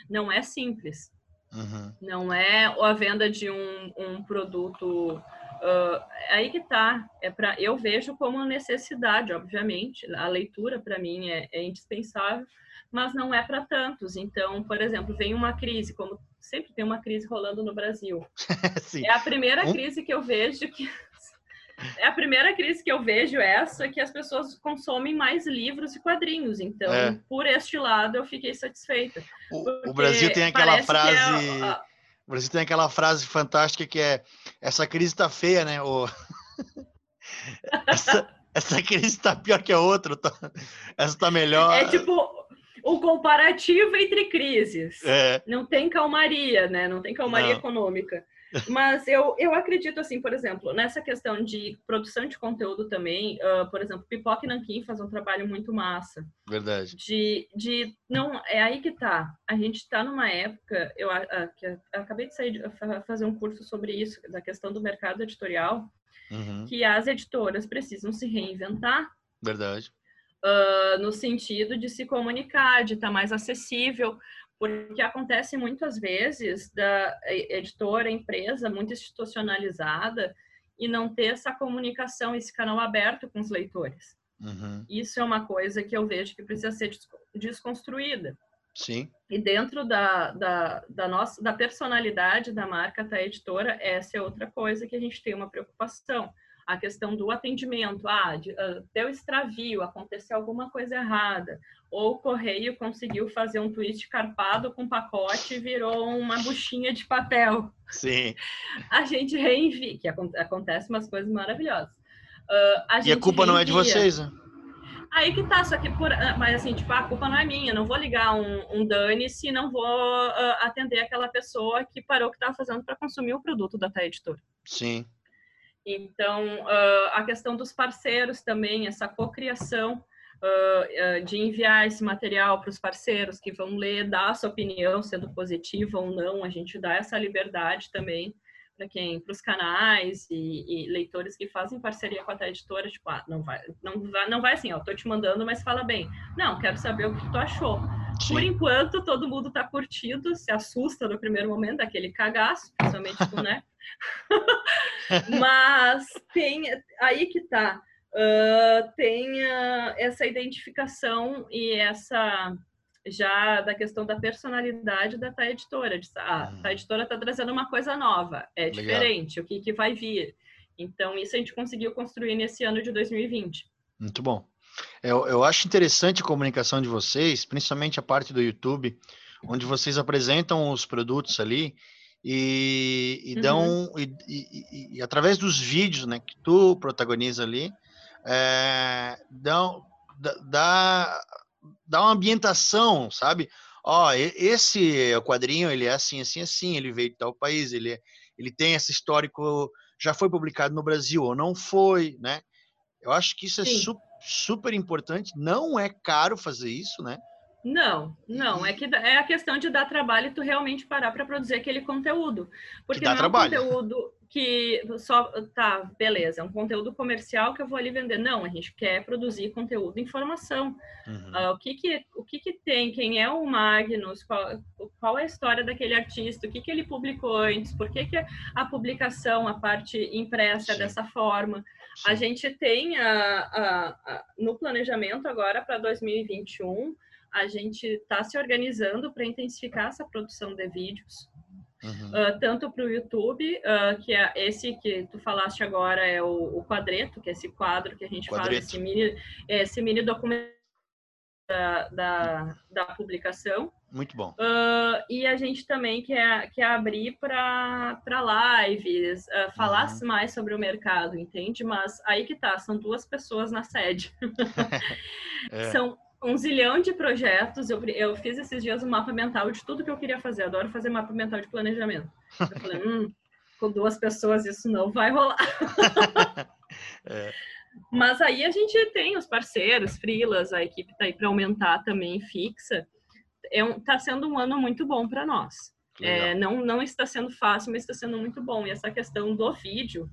não é simples. Uhum. Não é a venda de um, um produto. Uh, aí que tá. É para eu vejo como necessidade, obviamente. A leitura para mim é, é indispensável, mas não é para tantos. Então, por exemplo, vem uma crise, como sempre tem uma crise rolando no Brasil. é a primeira um... crise que eu vejo que a primeira crise que eu vejo essa que as pessoas consomem mais livros e quadrinhos. Então, é. por este lado, eu fiquei satisfeita. O, o Brasil tem aquela é frase. É a... O Brasil tem aquela frase fantástica que é essa crise tá feia, né? O... essa, essa crise tá pior que a outra. Tá... Essa tá melhor. É tipo o comparativo entre crises. É. Não tem calmaria, né? Não tem calmaria Não. econômica. Mas eu, eu acredito, assim, por exemplo, nessa questão de produção de conteúdo também, uh, por exemplo, Pipoca e Nanquim faz um trabalho muito massa. Verdade. De, de não, é aí que tá. A gente está numa época, eu, que eu acabei de sair de, fazer um curso sobre isso, da questão do mercado editorial, uhum. que as editoras precisam se reinventar. Verdade. Uh, no sentido de se comunicar, de estar tá mais acessível, porque acontece muitas vezes da editora, empresa muito institucionalizada e não ter essa comunicação, esse canal aberto com os leitores. Uhum. Isso é uma coisa que eu vejo que precisa ser desconstruída. Sim. E dentro da, da, da nossa da personalidade da marca da editora, essa é outra coisa que a gente tem uma preocupação a questão do atendimento, ah, de, uh, deu extravio, aconteceu alguma coisa errada, ou o correio conseguiu fazer um twist carpado com pacote e virou uma buchinha de papel. Sim. A gente reenvia, que acontece umas coisas maravilhosas. Uh, a e a culpa reenvia. não é de vocês, né? Aí que tá, só que por. Ah, mas assim, tipo, a culpa não é minha. Não vou ligar um, um Dani se não vou uh, atender aquela pessoa que parou o que estava fazendo para consumir o produto da Tá Editora. Sim. Então, a questão dos parceiros também, essa cocriação de enviar esse material para os parceiros que vão ler, dar a sua opinião, sendo positiva ou não, a gente dá essa liberdade também para quem, para os canais e, e, leitores que fazem parceria com a editora, tipo, ah, não vai, não vai, não vai assim, ó, tô te mandando, mas fala bem. Não, quero saber o que tu achou. Sim. Por enquanto, todo mundo está curtido, se assusta no primeiro momento daquele cagaço, principalmente com, né? Mas tem aí que tá. Uh, tem uh, essa identificação e essa já da questão da personalidade da tá editora. De, ah, tá editora está trazendo uma coisa nova, é Legal. diferente, o que, que vai vir. Então, isso a gente conseguiu construir nesse ano de 2020. Muito bom. Eu, eu acho interessante a comunicação de vocês, principalmente a parte do YouTube, onde vocês apresentam os produtos ali e, e dão uhum. e, e, e, através dos vídeos né que tu protagoniza ali é, dão dá, dá uma ambientação sabe ó esse quadrinho ele é assim assim assim ele veio de tal país ele ele tem esse histórico já foi publicado no Brasil ou não foi né eu acho que isso é su super importante não é caro fazer isso né Não, não. É que é a questão de dar trabalho e tu realmente parar para produzir aquele conteúdo. Porque não é um trabalho. conteúdo que só tá, beleza, é um conteúdo comercial que eu vou ali vender. Não, a gente quer produzir conteúdo informação. Uhum. Uh, o que que o que que tem? Quem é o Magnus? Qual, qual é a história daquele artista? O que que ele publicou antes? Por que que a publicação, a parte impressa é dessa forma? Sim. A gente tem a, a, a no planejamento agora para 2021 a gente está se organizando para intensificar essa produção de vídeos. Uhum. Uh, tanto para o YouTube, uh, que é esse que tu falaste agora é o, o quadreto, que é esse quadro que a gente quadreto. faz, esse mini, esse mini documento da, da, da publicação. Muito bom. Uh, e a gente também quer, quer abrir para lives, uh, falar uhum. mais sobre o mercado, entende? Mas aí que tá, são duas pessoas na sede. é. São um zilhão de projetos. Eu, eu fiz esses dias um mapa mental de tudo que eu queria fazer. Adoro fazer mapa mental de planejamento. Eu falei, hum, com duas pessoas isso não vai rolar. é. Mas aí a gente tem os parceiros, frilas, a equipe está aí para aumentar também fixa. É um, tá sendo um ano muito bom para nós. É, não, não está sendo fácil, mas está sendo muito bom. E essa questão do vídeo,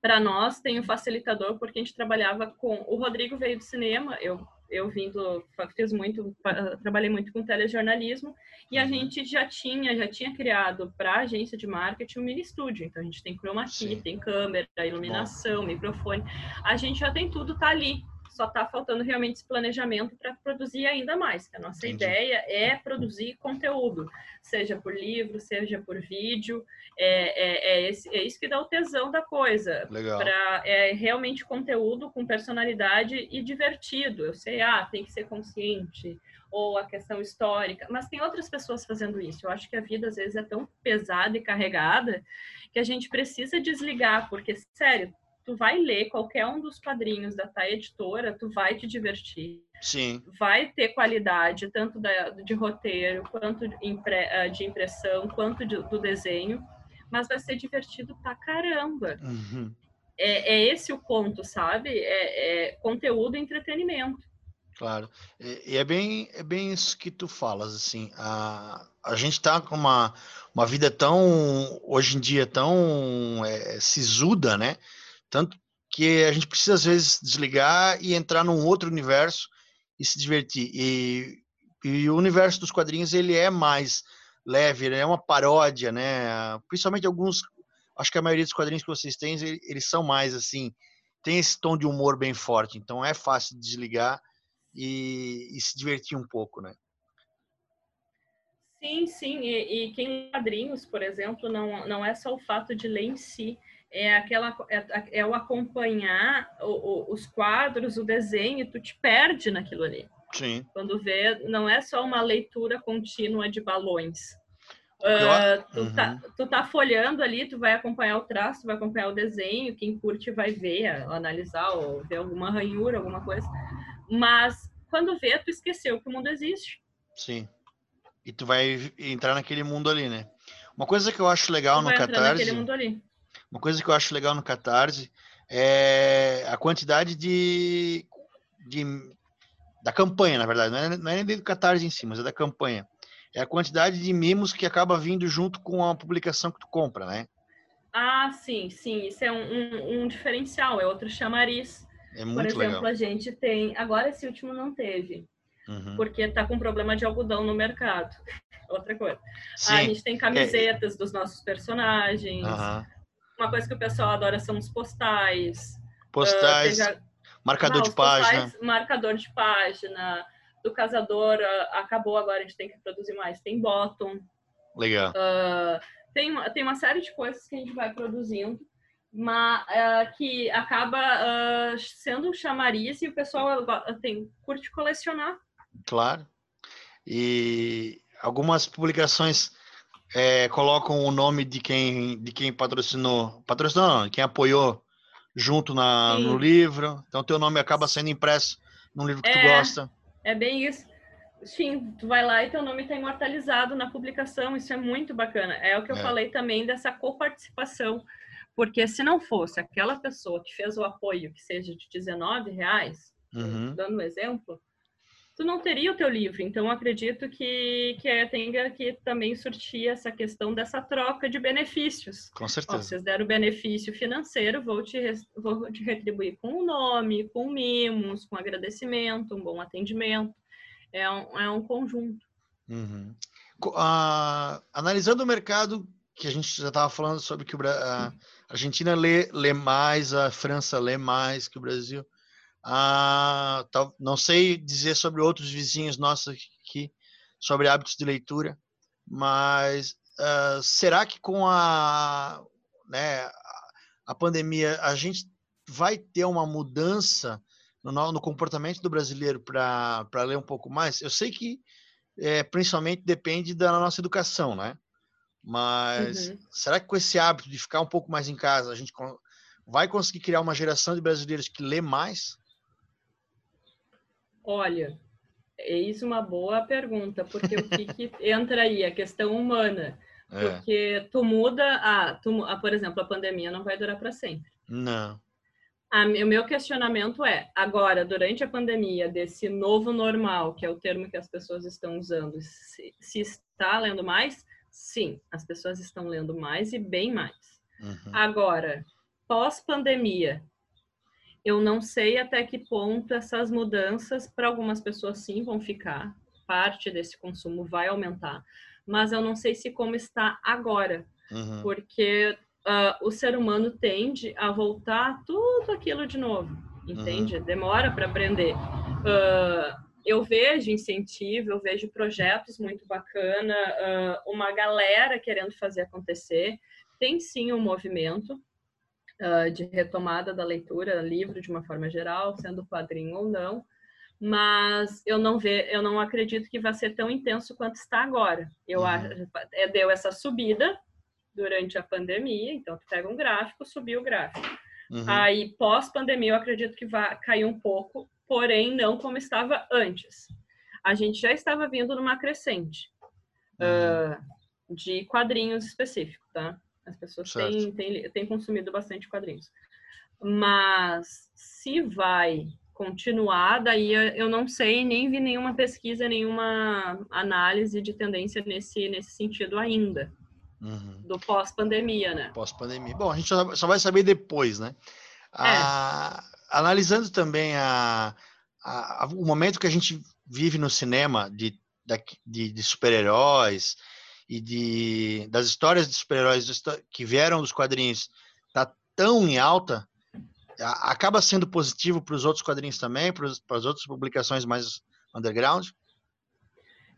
para nós tem um facilitador, porque a gente trabalhava com. O Rodrigo veio do cinema, eu eu vindo, fiz muito, trabalhei muito com telejornalismo e a uhum. gente já tinha, já tinha criado para a agência de marketing um mini estúdio. Então a gente tem chroma key, Sim. tem câmera, iluminação, Bom. microfone. A gente já tem tudo, tá ali só está faltando realmente esse planejamento para produzir ainda mais. A nossa Entendi. ideia é produzir conteúdo, seja por livro, seja por vídeo. É, é, é, esse, é isso que dá o tesão da coisa. Legal. Pra, é realmente conteúdo com personalidade e divertido. Eu sei, ah, tem que ser consciente ou a questão histórica, mas tem outras pessoas fazendo isso. Eu acho que a vida às vezes é tão pesada e carregada que a gente precisa desligar, porque sério, tu vai ler qualquer um dos quadrinhos da Thay Editora, tu vai te divertir. Sim. Vai ter qualidade, tanto da, de roteiro, quanto de, impre, ah, de impressão, quanto de, do desenho, mas vai ser divertido pra caramba. Uhum. É, é, esse o ponto, sabe? É, é conteúdo e entretenimento. Claro. E, e, é bem é bem isso que tu falas, assim. A, a gente tá com uma, uma vida tão, hoje em dia, tão é, sisuda, né? Tanto que a gente precisa, às vezes, desligar e entrar num outro universo e se divertir. E, e o universo dos quadrinhos, ele é mais leve, ele é uma paródia, né? Principalmente alguns, acho que a maioria dos quadrinhos que vocês têm, eles são mais assim, tem esse tom de humor bem forte, então é fácil de desligar e, e se divertir um pouco, né? Sim, sim, e, e quem quadrinhos, por exemplo, não, não é só o fato de ler em si, é aquela é, é o acompanhar o, o, os quadros, o desenho, tu te perde naquilo ali. Sim. Quando vê, não é só uma leitura contínua de balões. Uh, tu, uhum. tá, tu tá folhando ali, tu vai acompanhar o traço, tu vai acompanhar o desenho, quem curte vai ver, analisar ou ver alguma ranhura, alguma coisa. Mas quando vê, tu esqueceu que o mundo existe. Sim. E tu vai entrar naquele mundo ali, né? Uma coisa que eu acho legal tu no Catarse. mundo ali uma coisa que eu acho legal no Catarse é a quantidade de, de da campanha, na verdade, não é, não é nem do Catarse em si, mas é da campanha. É a quantidade de mimos que acaba vindo junto com a publicação que tu compra, né? Ah, sim, sim. Isso é um, um, um diferencial, é outro chamariz. É muito Por exemplo, legal. a gente tem. Agora esse último não teve. Uhum. Porque tá com problema de algodão no mercado. Outra coisa. Sim. a gente tem camisetas é... dos nossos personagens. Uhum. Uma coisa que o pessoal adora são os postais. Postais, uh, marcador não, de página. Postais, marcador de página. Do casador, uh, acabou agora, a gente tem que produzir mais. Tem bottom. Legal. Uh, tem, tem uma série de coisas que a gente vai produzindo, mas, que acaba sendo um chamariz e o pessoal tem, curte colecionar. Claro. E algumas publicações é, colocam o nome de quem, de quem patrocinou, patrocinou não, quem apoiou junto na, no livro. Então teu nome acaba sendo impresso num livro que é, tu gosta. É bem isso. Sim, tu vai lá e teu nome está imortalizado na publicação, isso é muito bacana. É o que eu é. falei também dessa coparticipação, porque se não fosse aquela pessoa que fez o apoio, que seja de 19 reais, uhum. dando um exemplo, tu não teria o teu livro. Então, acredito que, que é, tenha que também surtir essa questão dessa troca de benefícios. Com certeza. Ó, vocês deram benefício financeiro, vou te, vou te retribuir com o um nome, com mimos, com agradecimento, um bom atendimento. É um, é um conjunto. Uhum. Uh, analisando o mercado, que a gente já estava falando sobre que a Argentina lê, lê mais, a França lê mais que o Brasil. Ah, não sei dizer sobre outros vizinhos nossos aqui, sobre hábitos de leitura, mas uh, será que com a, né, a pandemia a gente vai ter uma mudança no, no comportamento do brasileiro para ler um pouco mais? Eu sei que é, principalmente depende da nossa educação, né? Mas uhum. será que com esse hábito de ficar um pouco mais em casa, a gente vai conseguir criar uma geração de brasileiros que lê mais? Olha, é isso uma boa pergunta, porque o que, que entra aí? A questão humana. É. Porque tu muda, a, tu, a, por exemplo, a pandemia não vai durar para sempre. Não. A, o meu questionamento é, agora, durante a pandemia, desse novo normal, que é o termo que as pessoas estão usando, se, se está lendo mais? Sim, as pessoas estão lendo mais e bem mais. Uhum. Agora, pós-pandemia, eu não sei até que ponto essas mudanças, para algumas pessoas sim vão ficar, parte desse consumo vai aumentar, mas eu não sei se como está agora, uhum. porque uh, o ser humano tende a voltar tudo aquilo de novo, entende? Uhum. Demora para aprender. Uh, eu vejo incentivo, eu vejo projetos muito bacana, uh, uma galera querendo fazer acontecer. Tem sim um movimento, uh, de retomada da leitura, livro de uma forma geral, sendo quadrinho ou não, mas eu não ve, eu não acredito que vai ser tão intenso quanto está agora. Eu uhum. acho, é, deu essa subida durante a pandemia, então tu pega um gráfico, subiu o gráfico. Uhum. Aí pós-pandemia eu acredito que vai cair um pouco, porém não como estava antes. A gente já estava vindo numa crescente uhum. uh, de quadrinhos específicos, tá? As pessoas têm, têm, têm consumido bastante quadrinhos. Mas se vai continuar, daí eu não sei, nem vi nenhuma pesquisa, nenhuma análise de tendência nesse, nesse sentido ainda. Uhum. Do pós-pandemia, né? Pós-pandemia. Bom, a gente só vai saber depois, né? A, é. Analisando também a, a, o momento que a gente vive no cinema de, de, de super-heróis, e de, das histórias de super-heróis que vieram dos quadrinhos tá tão em alta, acaba sendo positivo para os outros quadrinhos também, para as outras publicações mais underground?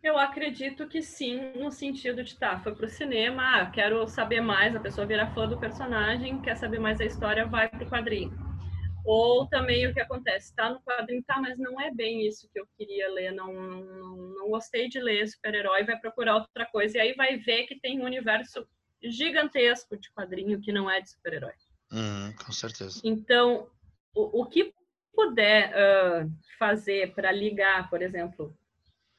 Eu acredito que sim, no sentido de tá, foi para o cinema, ah, quero saber mais, a pessoa vira fã do personagem, quer saber mais da história, vai para o quadrinho. Ou também o que acontece, tá no quadrinho, tá, mas não é bem isso que eu queria ler, não, não, não gostei de ler super-herói, vai procurar outra coisa, e aí vai ver que tem um universo gigantesco de quadrinho que não é de super-herói. Uhum, com certeza. Então, o, o que puder uh, fazer para ligar, por exemplo,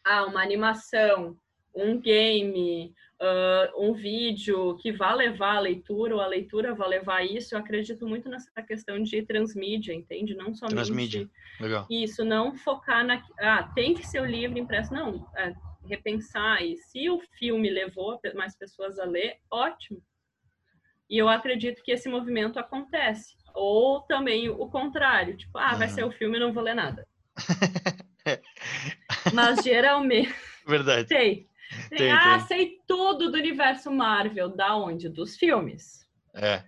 a uma animação, um game, uh, um vídeo que vá levar a leitura, ou a leitura vai levar isso, eu acredito muito nessa questão de transmídia, entende? Não somente... Transmídia, legal. Isso, não focar na... Ah, tem que ser o livro impresso. Não, é, repensar. E se o filme levou mais pessoas a ler, ótimo. E eu acredito que esse movimento acontece. Ou também o contrário, tipo, ah, vai ser o filme, não vou ler nada. Mas geralmente. Verdade. Sei. Tem, ah, tem. sei tudo do universo Marvel. Da onde? Dos filmes. É.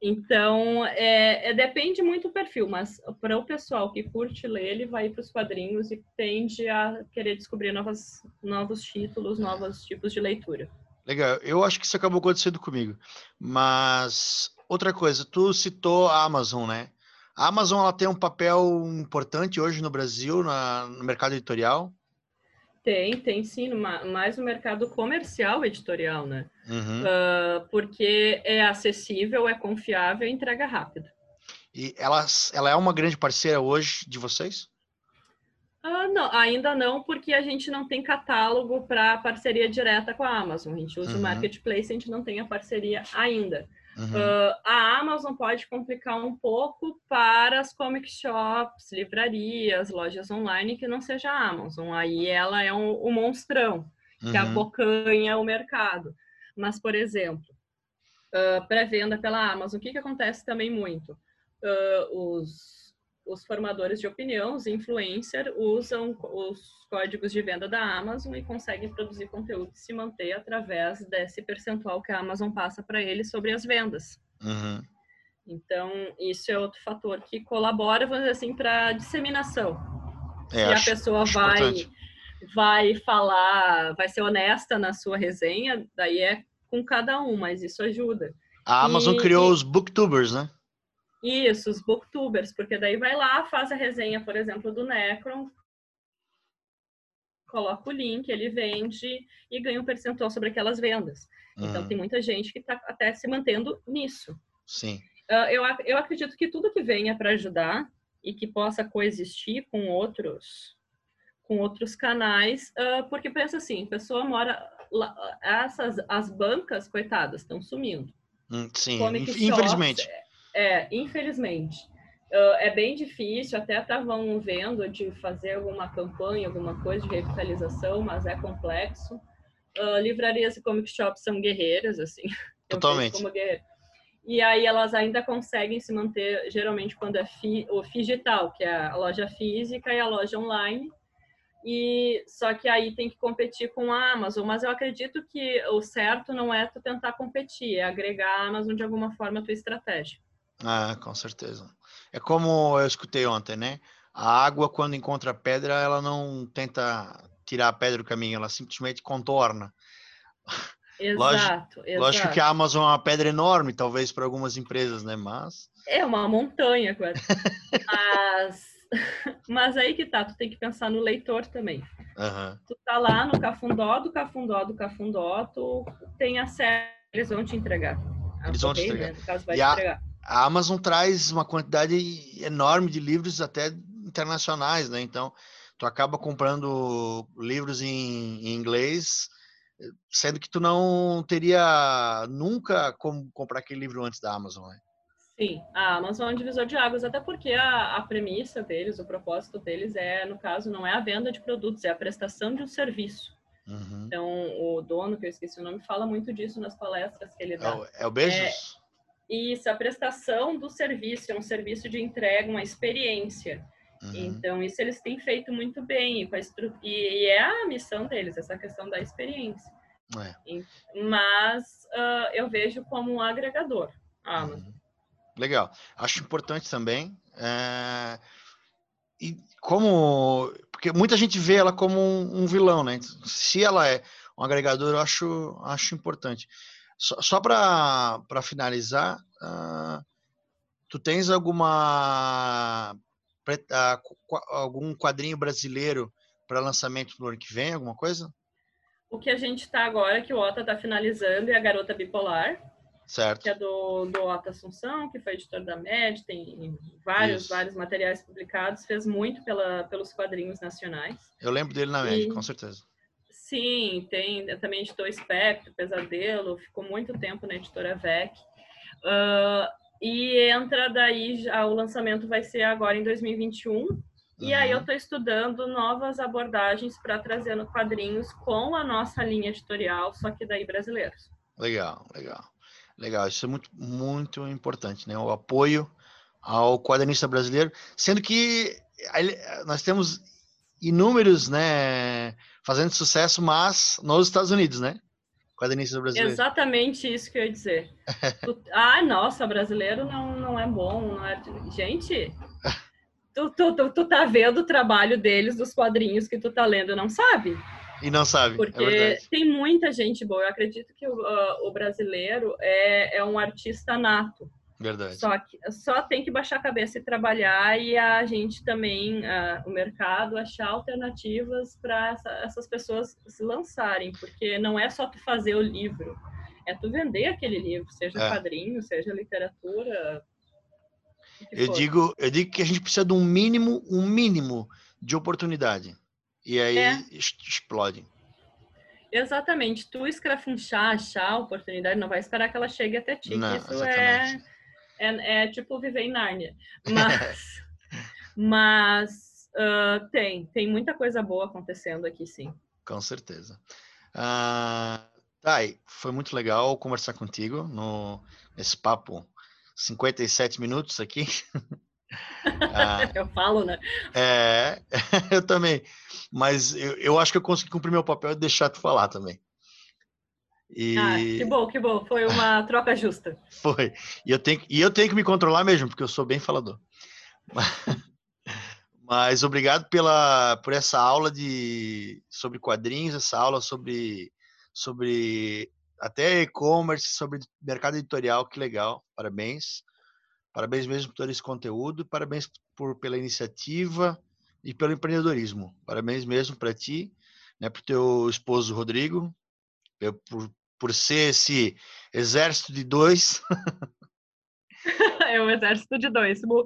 Então, é, é, depende muito do perfil, mas para o pessoal que curte ler, ele vai para os quadrinhos e tende a querer descobrir novas, novos títulos, novos tipos de leitura. Legal, eu acho que isso acabou acontecendo comigo. Mas outra coisa, tu citou a Amazon, né? A Amazon ela tem um papel importante hoje no Brasil, na, no mercado editorial. Tem, tem sim, mais no mercado comercial editorial, né? Uhum. Uh, porque é acessível, é confiável e entrega rápida. E ela, ela é uma grande parceira hoje de vocês? Uh, não, ainda não, porque a gente não tem catálogo para parceria direta com a Amazon. A gente usa uhum. o Marketplace, a gente não tem a parceria ainda. Uhum. Uh, a Amazon pode complicar um pouco para as comic shops, livrarias, lojas online que não seja a Amazon. Aí ela é um, um monstrão que uhum. abocanha o mercado. Mas, por exemplo, uh, pré-venda pela Amazon, o que, que acontece também muito? Uh, os, os formadores de opinião, os influencers, usam os códigos de venda da Amazon e conseguem produzir conteúdo e se manter através desse percentual que a Amazon passa para eles sobre as vendas. Uhum. Então, isso é outro fator que colabora, vamos dizer assim, para a disseminação. É, se acho, a pessoa vai, vai falar, vai ser honesta na sua resenha, daí é com cada um, mas isso ajuda. A Amazon e, criou os booktubers, né? Isso, os booktubers, porque daí vai lá, faz a resenha, por exemplo, do Necron, coloca o link, ele vende e ganha um percentual sobre aquelas vendas. Então, uhum. Então, tem muita gente que está até se mantendo nisso. Sim. Uh, eu, eu acredito que tudo que venha para ajudar e que possa coexistir com outros com outros canais, uh, porque pensa assim, a pessoa mora lá, essas as bancas coitadas estão sumindo. Hum, sim, infelizmente. Shops, é, infelizmente. Uh, é bem difícil, até estavam vendo de fazer alguma campanha, alguma coisa de revitalização, mas é complexo. Uh, livrarias e comic shops são guerreiras, assim. Totalmente. E aí elas ainda conseguem se manter, geralmente, quando é fi, o digital, que é a loja física e a loja online. E só que aí tem que competir com a Amazon, mas eu acredito que o certo não é tu tentar competir, é agregar a Amazon de alguma forma à tua estratégia. Ah, com certeza. É como eu escutei ontem, né? A água, quando encontra pedra, ela não tenta tirar a pedra do caminho, ela simplesmente contorna. Exato, lógico, exato. lógico que a Amazon é uma pedra enorme, talvez para algumas empresas, né? Mas. É uma montanha, quase. Mas. Mas aí que tá, tu tem que pensar no leitor também. Uhum. Tu tá lá no cafundó do cafundó do cafundó, tu tem acesso, eles vão te entregar. Eles vão te entregar. Né? caso, vai e te a, entregar a Amazon traz uma quantidade enorme de livros até internacionais, né? Então, tu acaba comprando livros em, em inglês, sendo que tu não teria nunca como comprar aquele livro antes da Amazon, né? Sim, a Amazon é um divisor de águas, até porque a, a premissa deles, o propósito deles é, no caso, não é a venda de produtos, é a prestação de um serviço. Uhum. Então, o dono, que eu esqueci o nome, fala muito disso nas palestras que ele dá. É o, é o Bezos? É, isso, a prestação do serviço, é um serviço de entrega, uma experiência. Uhum. Então, isso eles têm feito muito bem, e, estru... e é a missão deles, essa questão da experiência. É. Mas uh, eu vejo como um agregador a Amazon. Uhum. Legal. Acho importante também. É... E como. Porque muita gente vê ela como um, um vilão, né? Se ela é um agregador, eu acho, acho importante. Só, só para finalizar, uh, tu tens alguma uh, algum quadrinho brasileiro para lançamento no ano que vem, alguma coisa? O que a gente está agora, que o Ota está finalizando, é a Garota Bipolar. Certo. Que é do, do Ota Assunção, que foi editor da MED, tem vários, Isso. vários materiais publicados, fez muito pela, pelos quadrinhos nacionais. Eu lembro dele na MED, e... com certeza. Sim, tem. também editou Espectro, Pesadelo, ficou muito tempo na editora VEC. Uh, e entra daí, já, o lançamento vai ser agora em 2021. Uhum. E aí eu estou estudando novas abordagens para trazer no quadrinhos com a nossa linha editorial, só que daí brasileiros. Legal, legal. Legal, isso é muito, muito importante, né? O apoio ao quadrinista brasileiro, sendo que nós temos inúmeros, né, fazendo sucesso, mas nos Estados Unidos, né? Quadrinista brasileiro. Exatamente isso que eu ia dizer. tu, ah, nossa, brasileiro não, não é bom. Não é... Gente, tu, tu, tu, tu tá vendo o trabalho deles, dos quadrinhos que tu tá lendo, não sabe? E não sabe. É Porque é tem muita gente boa. Eu acredito que o, uh, o brasileiro é, é um artista nato. Verdade. Só, que, só tem que baixar a cabeça e trabalhar e a gente também, uh, o mercado, achar alternativas para essa, essas pessoas se lançarem, porque não é só tu fazer o livro, é tu vender aquele livro, seja é. quadrinho, seja literatura. Eu digo, eu digo que a gente precisa de um mínimo, um mínimo de oportunidade. E aí é. explode. Exatamente. Tu escrafunchar, achar a oportunidade, não vai esperar que ela chegue até ti. Não, isso é, é, é, tipo viver em Nárnia. Mas, mas uh, tem, tem muita coisa boa acontecendo aqui, sim. Com certeza. Uh, Thay, foi muito legal conversar contigo no, nesse papo 57 minutos aqui. ah, eu falo, né? É, eu também. Mas eu, eu acho que eu consegui cumprir meu papel e deixar tu falar também. E... Ah, que bom, que bom. Foi uma troca justa. Foi. E eu, tenho, e eu tenho que me controlar mesmo, porque eu sou bem falador. Mas obrigado pela, por essa aula de, sobre quadrinhos, essa aula sobre, sobre até e-commerce, sobre mercado editorial, que legal. Parabéns. Parabéns mesmo por todo esse conteúdo, parabéns por, pela iniciativa e pelo empreendedorismo. Parabéns mesmo para ti, né, para o teu esposo Rodrigo, por, por ser esse exército de dois. é um exército de dois. Uh,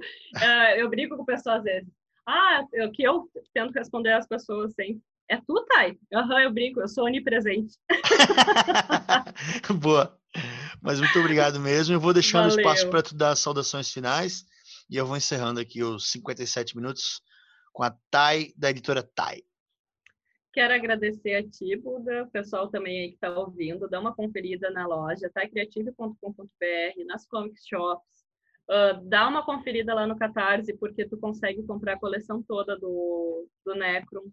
eu brinco com o pessoal às vezes. Ah, eu, que eu tento responder às pessoas sempre. É tu, Thay? Aham, uhum, eu brinco, eu sou onipresente. Boa. Mas muito obrigado mesmo. Eu vou deixando Valeu. espaço para tu dar as saudações finais e eu vou encerrando aqui os 57 minutos com a Thay, da editora Thay. Quero agradecer a ti, Buda, o pessoal também aí que está ouvindo. Dá uma conferida na loja, thaicreative.com.br, nas comic shops. Uh, dá uma conferida lá no Catarse, porque tu consegue comprar a coleção toda do, do Necron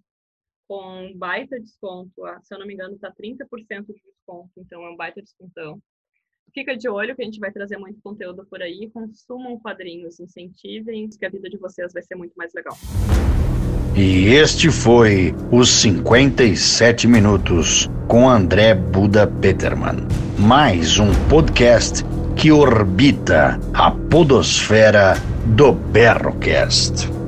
com baita desconto. Se eu não me engano, está 30% de desconto, então é um baita descontão. Fica de olho que a gente vai trazer muito conteúdo por aí. Consumam quadrinhos, incentivem, que a vida de vocês vai ser muito mais legal. E este foi os 57 minutos com André Buda Peterman. Mais um podcast que orbita a podosfera do Berrocast.